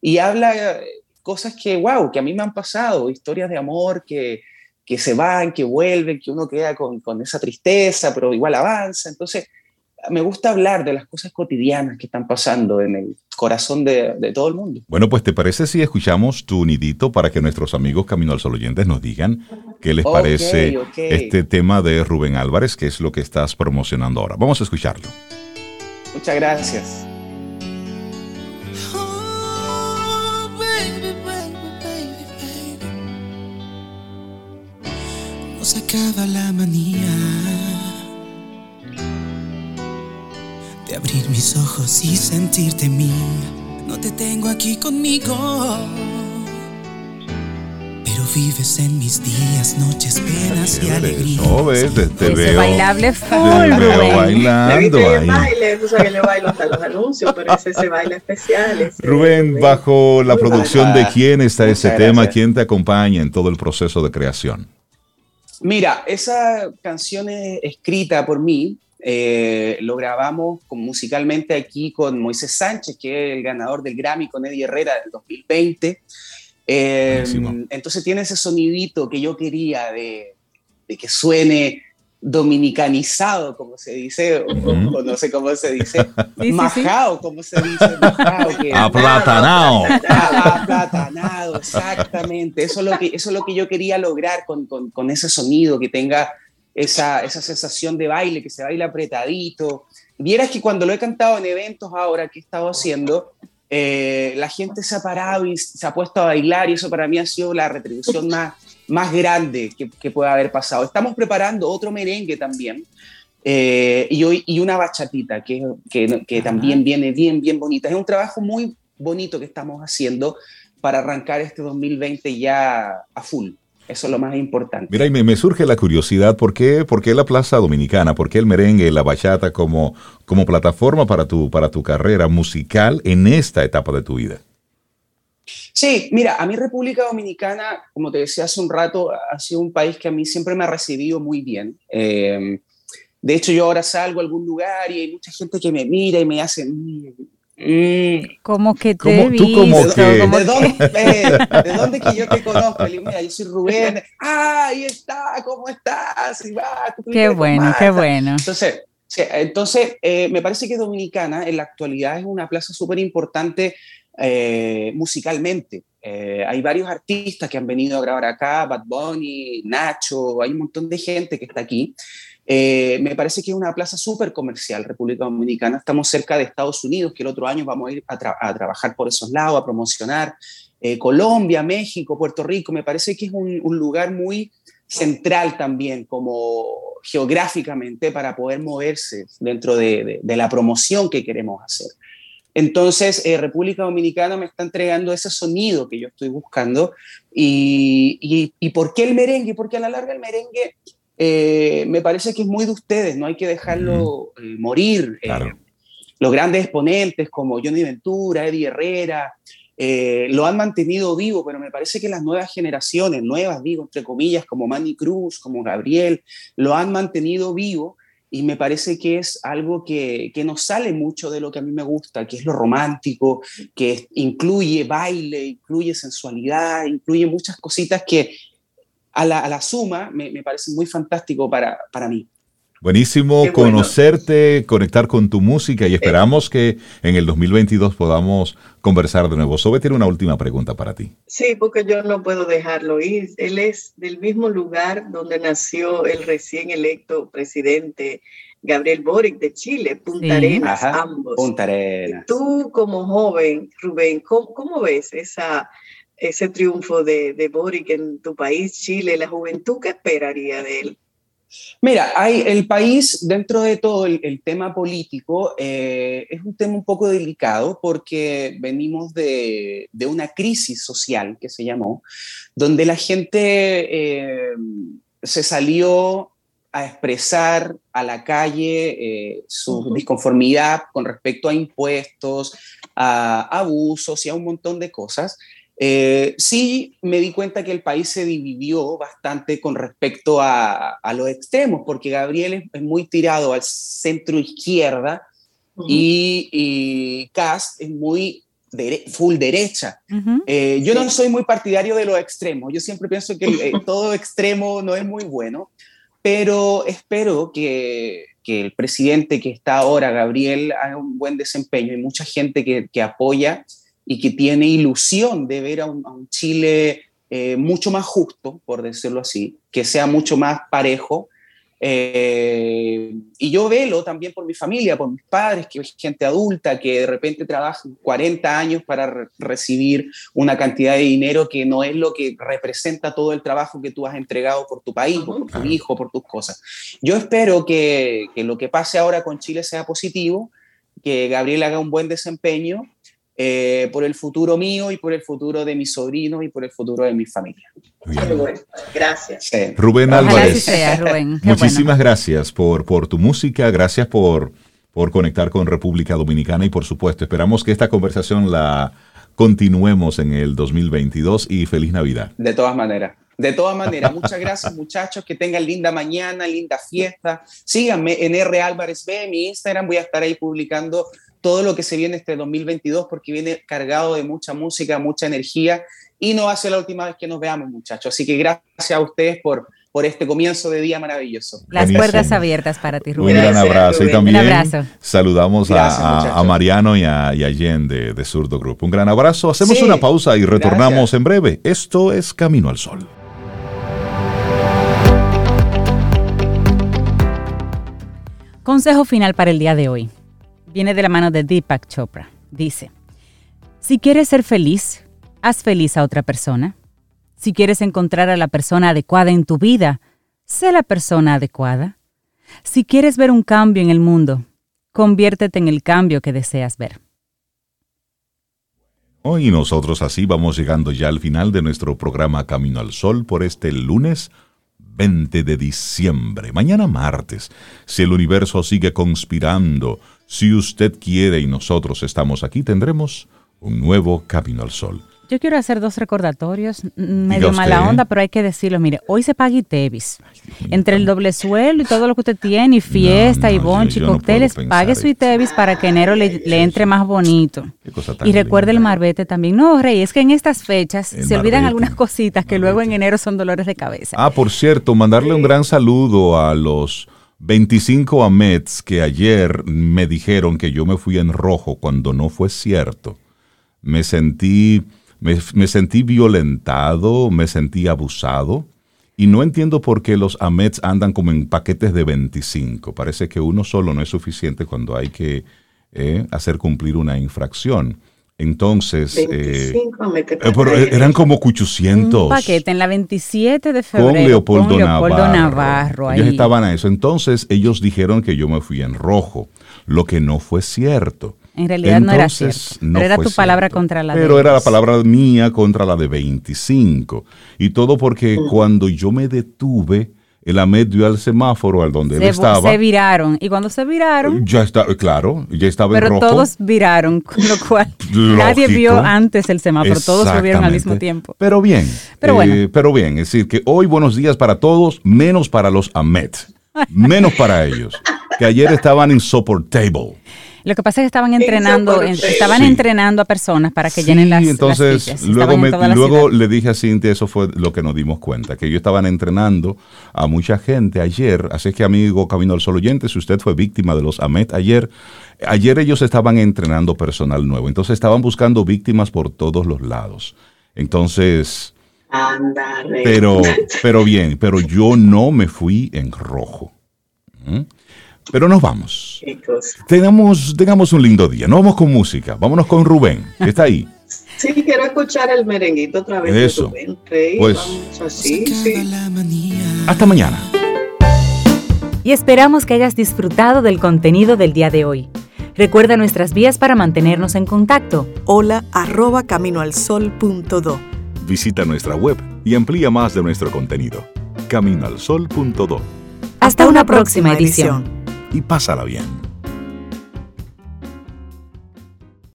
y habla eh, cosas que, wow, que a mí me han pasado, historias de amor que, que se van, que vuelven, que uno queda con, con, esa tristeza, pero igual avanza. Entonces, me gusta hablar de las cosas cotidianas que están pasando en el corazón de, de, todo el mundo. Bueno, pues ¿te parece si escuchamos tu nidito para que nuestros amigos Camino al Sol oyentes nos digan qué les parece este tema de Rubén Álvarez, que es lo que estás promocionando ahora? Vamos a escucharlo. Muchas gracias. se acaba la manía de abrir mis ojos y sentirte mía. No te tengo aquí conmigo, pero vives en mis días, noches, penas y alegrías. No ves, te, te veo. bailable full, te veo bailando ahí. baile, tú sabes que yo bailo hasta los anuncios, pero ese ese baile especial. Ese, Rubén, bajo la producción de quién está ese tema, quién te acompaña en todo el proceso de creación. Mira, esa canción es escrita por mí, eh, lo grabamos musicalmente aquí con Moisés Sánchez, que es el ganador del Grammy con Eddie Herrera del 2020. Eh, entonces tiene ese sonidito que yo quería de, de que suene dominicanizado, como se dice, o, no sé cómo se dice, majao, como se dice, majao, aplatanado. aplatanado, exactamente. Eso es, lo que, eso es lo que yo quería lograr con, con, con ese sonido, que tenga esa, esa, sensación de baile, que se baila apretadito. Vieras que cuando lo he cantado en eventos ahora que he estado haciendo, eh, la gente se ha parado y se ha puesto a bailar y eso para mí ha sido la retribución más más grande que, que pueda haber pasado. Estamos preparando otro merengue también. Eh, y, hoy, y una bachatita que, que, que también viene bien, bien bonita. Es un trabajo muy bonito que estamos haciendo para arrancar este 2020 ya a full. Eso es lo más importante. Mira, y me, me, surge la curiosidad, ¿por qué, ¿por qué la Plaza Dominicana? ¿Por qué el merengue, la bachata como, como plataforma para tu, para tu carrera musical en esta etapa de tu vida? Sí, mira, a mí República Dominicana, como te decía hace un rato, ha sido un país que a mí siempre me ha recibido muy bien. Eh, de hecho, yo ahora salgo a algún lugar y hay mucha gente que me mira y me hace... Mm, mm". Como que te he ¿Tú como que? ¿De, dónde, eh, ¿De dónde que yo te conozco? Mira, yo soy Rubén. ¡Ah, ahí está! ¿Cómo estás? Y va, qué bueno, qué bueno. Entonces, sí, entonces eh, me parece que Dominicana en la actualidad es una plaza súper importante eh, musicalmente. Eh, hay varios artistas que han venido a grabar acá, Bad Bunny, Nacho, hay un montón de gente que está aquí. Eh, me parece que es una plaza súper comercial, República Dominicana. Estamos cerca de Estados Unidos, que el otro año vamos a ir a, trabajar por esos lados, a promocionar. Colombia, México, Puerto Rico, me parece que es un, lugar muy central también, como geográficamente, para poder moverse dentro de la promoción que queremos hacer. Entonces, eh, República Dominicana me está entregando ese sonido que yo estoy buscando. ¿Y, y, por qué el merengue? Porque a la larga el merengue eh, me parece que es muy de ustedes, no hay que dejarlo eh, morir. los grandes exponentes como Johnny Ventura, Eddie Herrera, lo han mantenido vivo, pero me parece que las nuevas generaciones, nuevas digo, entre comillas, como Manny Cruz, como Gabriel, lo han mantenido vivo y me parece que es algo que, que nos sale mucho de lo que a mí me gusta, que es lo romántico, que incluye baile, incluye sensualidad, incluye muchas cositas que a la, a la suma me, me parece muy fantástico para, para mí. Buenísimo conocerte, conectar con tu música y esperamos que en el 2022 podamos conversar de nuevo. Sobe tiene una última pregunta para ti. Sí, porque yo no puedo dejarlo ir. Él es del mismo lugar donde nació el recién electo presidente Gabriel Boric de Chile, Punta Arenas, ambos. Punta Arenas. Tú como joven, Rubén, ¿cómo, ves esa, ese triunfo de, de Boric en tu país, Chile, la juventud? ¿Qué esperaría de él? Mira, hay, el país, dentro de todo el, tema político, eh, es un tema un poco delicado porque venimos de, una crisis social que se llamó, donde la gente eh, se salió a expresar a la calle eh, su disconformidad con respecto a impuestos, a abusos y a un montón de cosas. Eh, sí me di cuenta que el país se dividió bastante con respecto a, a los extremos, porque Gabriel es, muy tirado al centro izquierda y, y Cast es muy full derecha. Eh, yo no soy muy partidario de los extremos, yo siempre pienso que eh, todo extremo no es muy bueno, pero espero que, que, el presidente que está ahora, Gabriel, haga un buen desempeño. Hay mucha gente que, que apoya y que tiene ilusión de ver a un, Chile eh, mucho más justo, por decirlo así, que sea mucho más parejo. Eh, y yo velo también por mi familia, por mis padres, que es gente adulta que de repente trabaja 40 años para recibir una cantidad de dinero que no es lo que representa todo el trabajo que tú has entregado por tu país, por tu hijo, por tus cosas. Yo espero que, que lo que pase ahora con Chile sea positivo, que Gabriel haga un buen desempeño eh, por el futuro mío y por el futuro de mis sobrinos y por el futuro de mi familia. Gracias. Rubén Álvarez, muchísimas gracias por, por tu música, gracias por, por conectar con República Dominicana y por supuesto esperamos que esta conversación la continuemos en el 2022 y feliz Navidad. De todas maneras. De todas maneras, muchas gracias muchachos, que tengan linda mañana, linda fiesta. Síganme en R Álvarez B, mi Instagram, voy a estar ahí publicando todo lo que se viene este 2022 porque viene cargado de mucha música, mucha energía y no va a ser la última vez que nos veamos, muchachos. Así que gracias a ustedes por, por este comienzo de día maravilloso. Las puertas abiertas para ti, Rubén. Un gran abrazo. Y también saludamos a, Mariano y a, y Jen de, de Surdo Group. Un gran abrazo. Hacemos una pausa y retornamos en breve. Esto es Camino al Sol. Consejo final para el día de hoy viene de la mano de Deepak Chopra. Dice, si quieres ser feliz, haz feliz a otra persona. Si quieres encontrar a la persona adecuada en tu vida, sé la persona adecuada. Si quieres ver un cambio en el mundo, conviértete en el cambio que deseas ver. Hoy nosotros así vamos llegando ya al final de nuestro programa Camino al Sol por este lunes 20 de diciembre. Mañana martes, si el universo sigue conspirando, si usted quiere y nosotros estamos aquí, tendremos un nuevo camino al sol. Yo quiero hacer dos recordatorios, medio mala onda, pero hay que decirlo. Mire, hoy se paga ITEVIS. Entre el doble suelo y todo lo que usted tiene, y fiesta, y bonche, y cócteles, pague su ITEVIS para que enero le, entre más bonito. y recuerde el marbete también. No, Rey, es que en estas fechas se olvidan algunas cositas que luego en enero son dolores de cabeza. Ah, por cierto, mandarle un gran saludo a los 25 Amets que ayer me dijeron que yo me fui en rojo cuando no fue cierto. me sentí, me, sentí violentado, me sentí abusado. Y no entiendo por qué los AMETs andan como en paquetes de 25. Parece que uno solo no es suficiente cuando hay que eh, hacer cumplir una infracción. Entonces, eh, 25 AMET eh, pero eran como 800. Un paquete en la 27 de febrero. con Leopoldo, Leopoldo Navarro. Navarro ahí. Ellos estaban a eso. Entonces, ellos dijeron que yo me fui en rojo, lo que no fue cierto. En realidad no era Entonces, cierto. no pero era tu palabra cierto. contra la de Pero era la palabra mía contra la de 25. Y todo porque cuando yo me detuve, el AMED dio al semáforo al donde él Se, estaba. se viraron. Y cuando se viraron, ya está, claro, ya estaba en pero rojo. todos viraron, con lo cual nadie vio antes el semáforo, todos lo vieron al mismo tiempo. Pero bien, Pero bueno. eh, pero bien, es decir, que hoy buenos días para todos, menos para los AMET, menos para ellos, que ayer estaban insoportable. Lo que pasa es que estaban entrenando, en- estaban Sí. entrenando a personas para que Sí, llenen las, entonces luego, en luego le dije a Cintia, eso fue lo que nos dimos cuenta, que ellos estaban entrenando a mucha gente ayer, así que amigo Camino al Sol oyente, si usted fue víctima de los AMET ayer, ayer ellos estaban entrenando personal nuevo, entonces estaban buscando víctimas por todos los lados. Entonces, Anda, Rey. pero, pero bien, pero yo no me fui en rojo. ¿Mm? Pero nos vamos. Cosa. Tengamos, tengamos un lindo día. No vamos con música. Vámonos con Rubén, que está ahí. Sí, quiero escuchar el merenguito otra vez. Eso. de Rubén Rey. Pues- Vamos así, sí. Hasta mañana. y esperamos que hayas disfrutado del contenido del día de hoy. Recuerda nuestras vías para mantenernos en contacto. Hola arroba caminoalsol.do. Visita nuestra web y amplía más de nuestro contenido. Caminoalsol.do Hasta una próxima edición y pásala bien.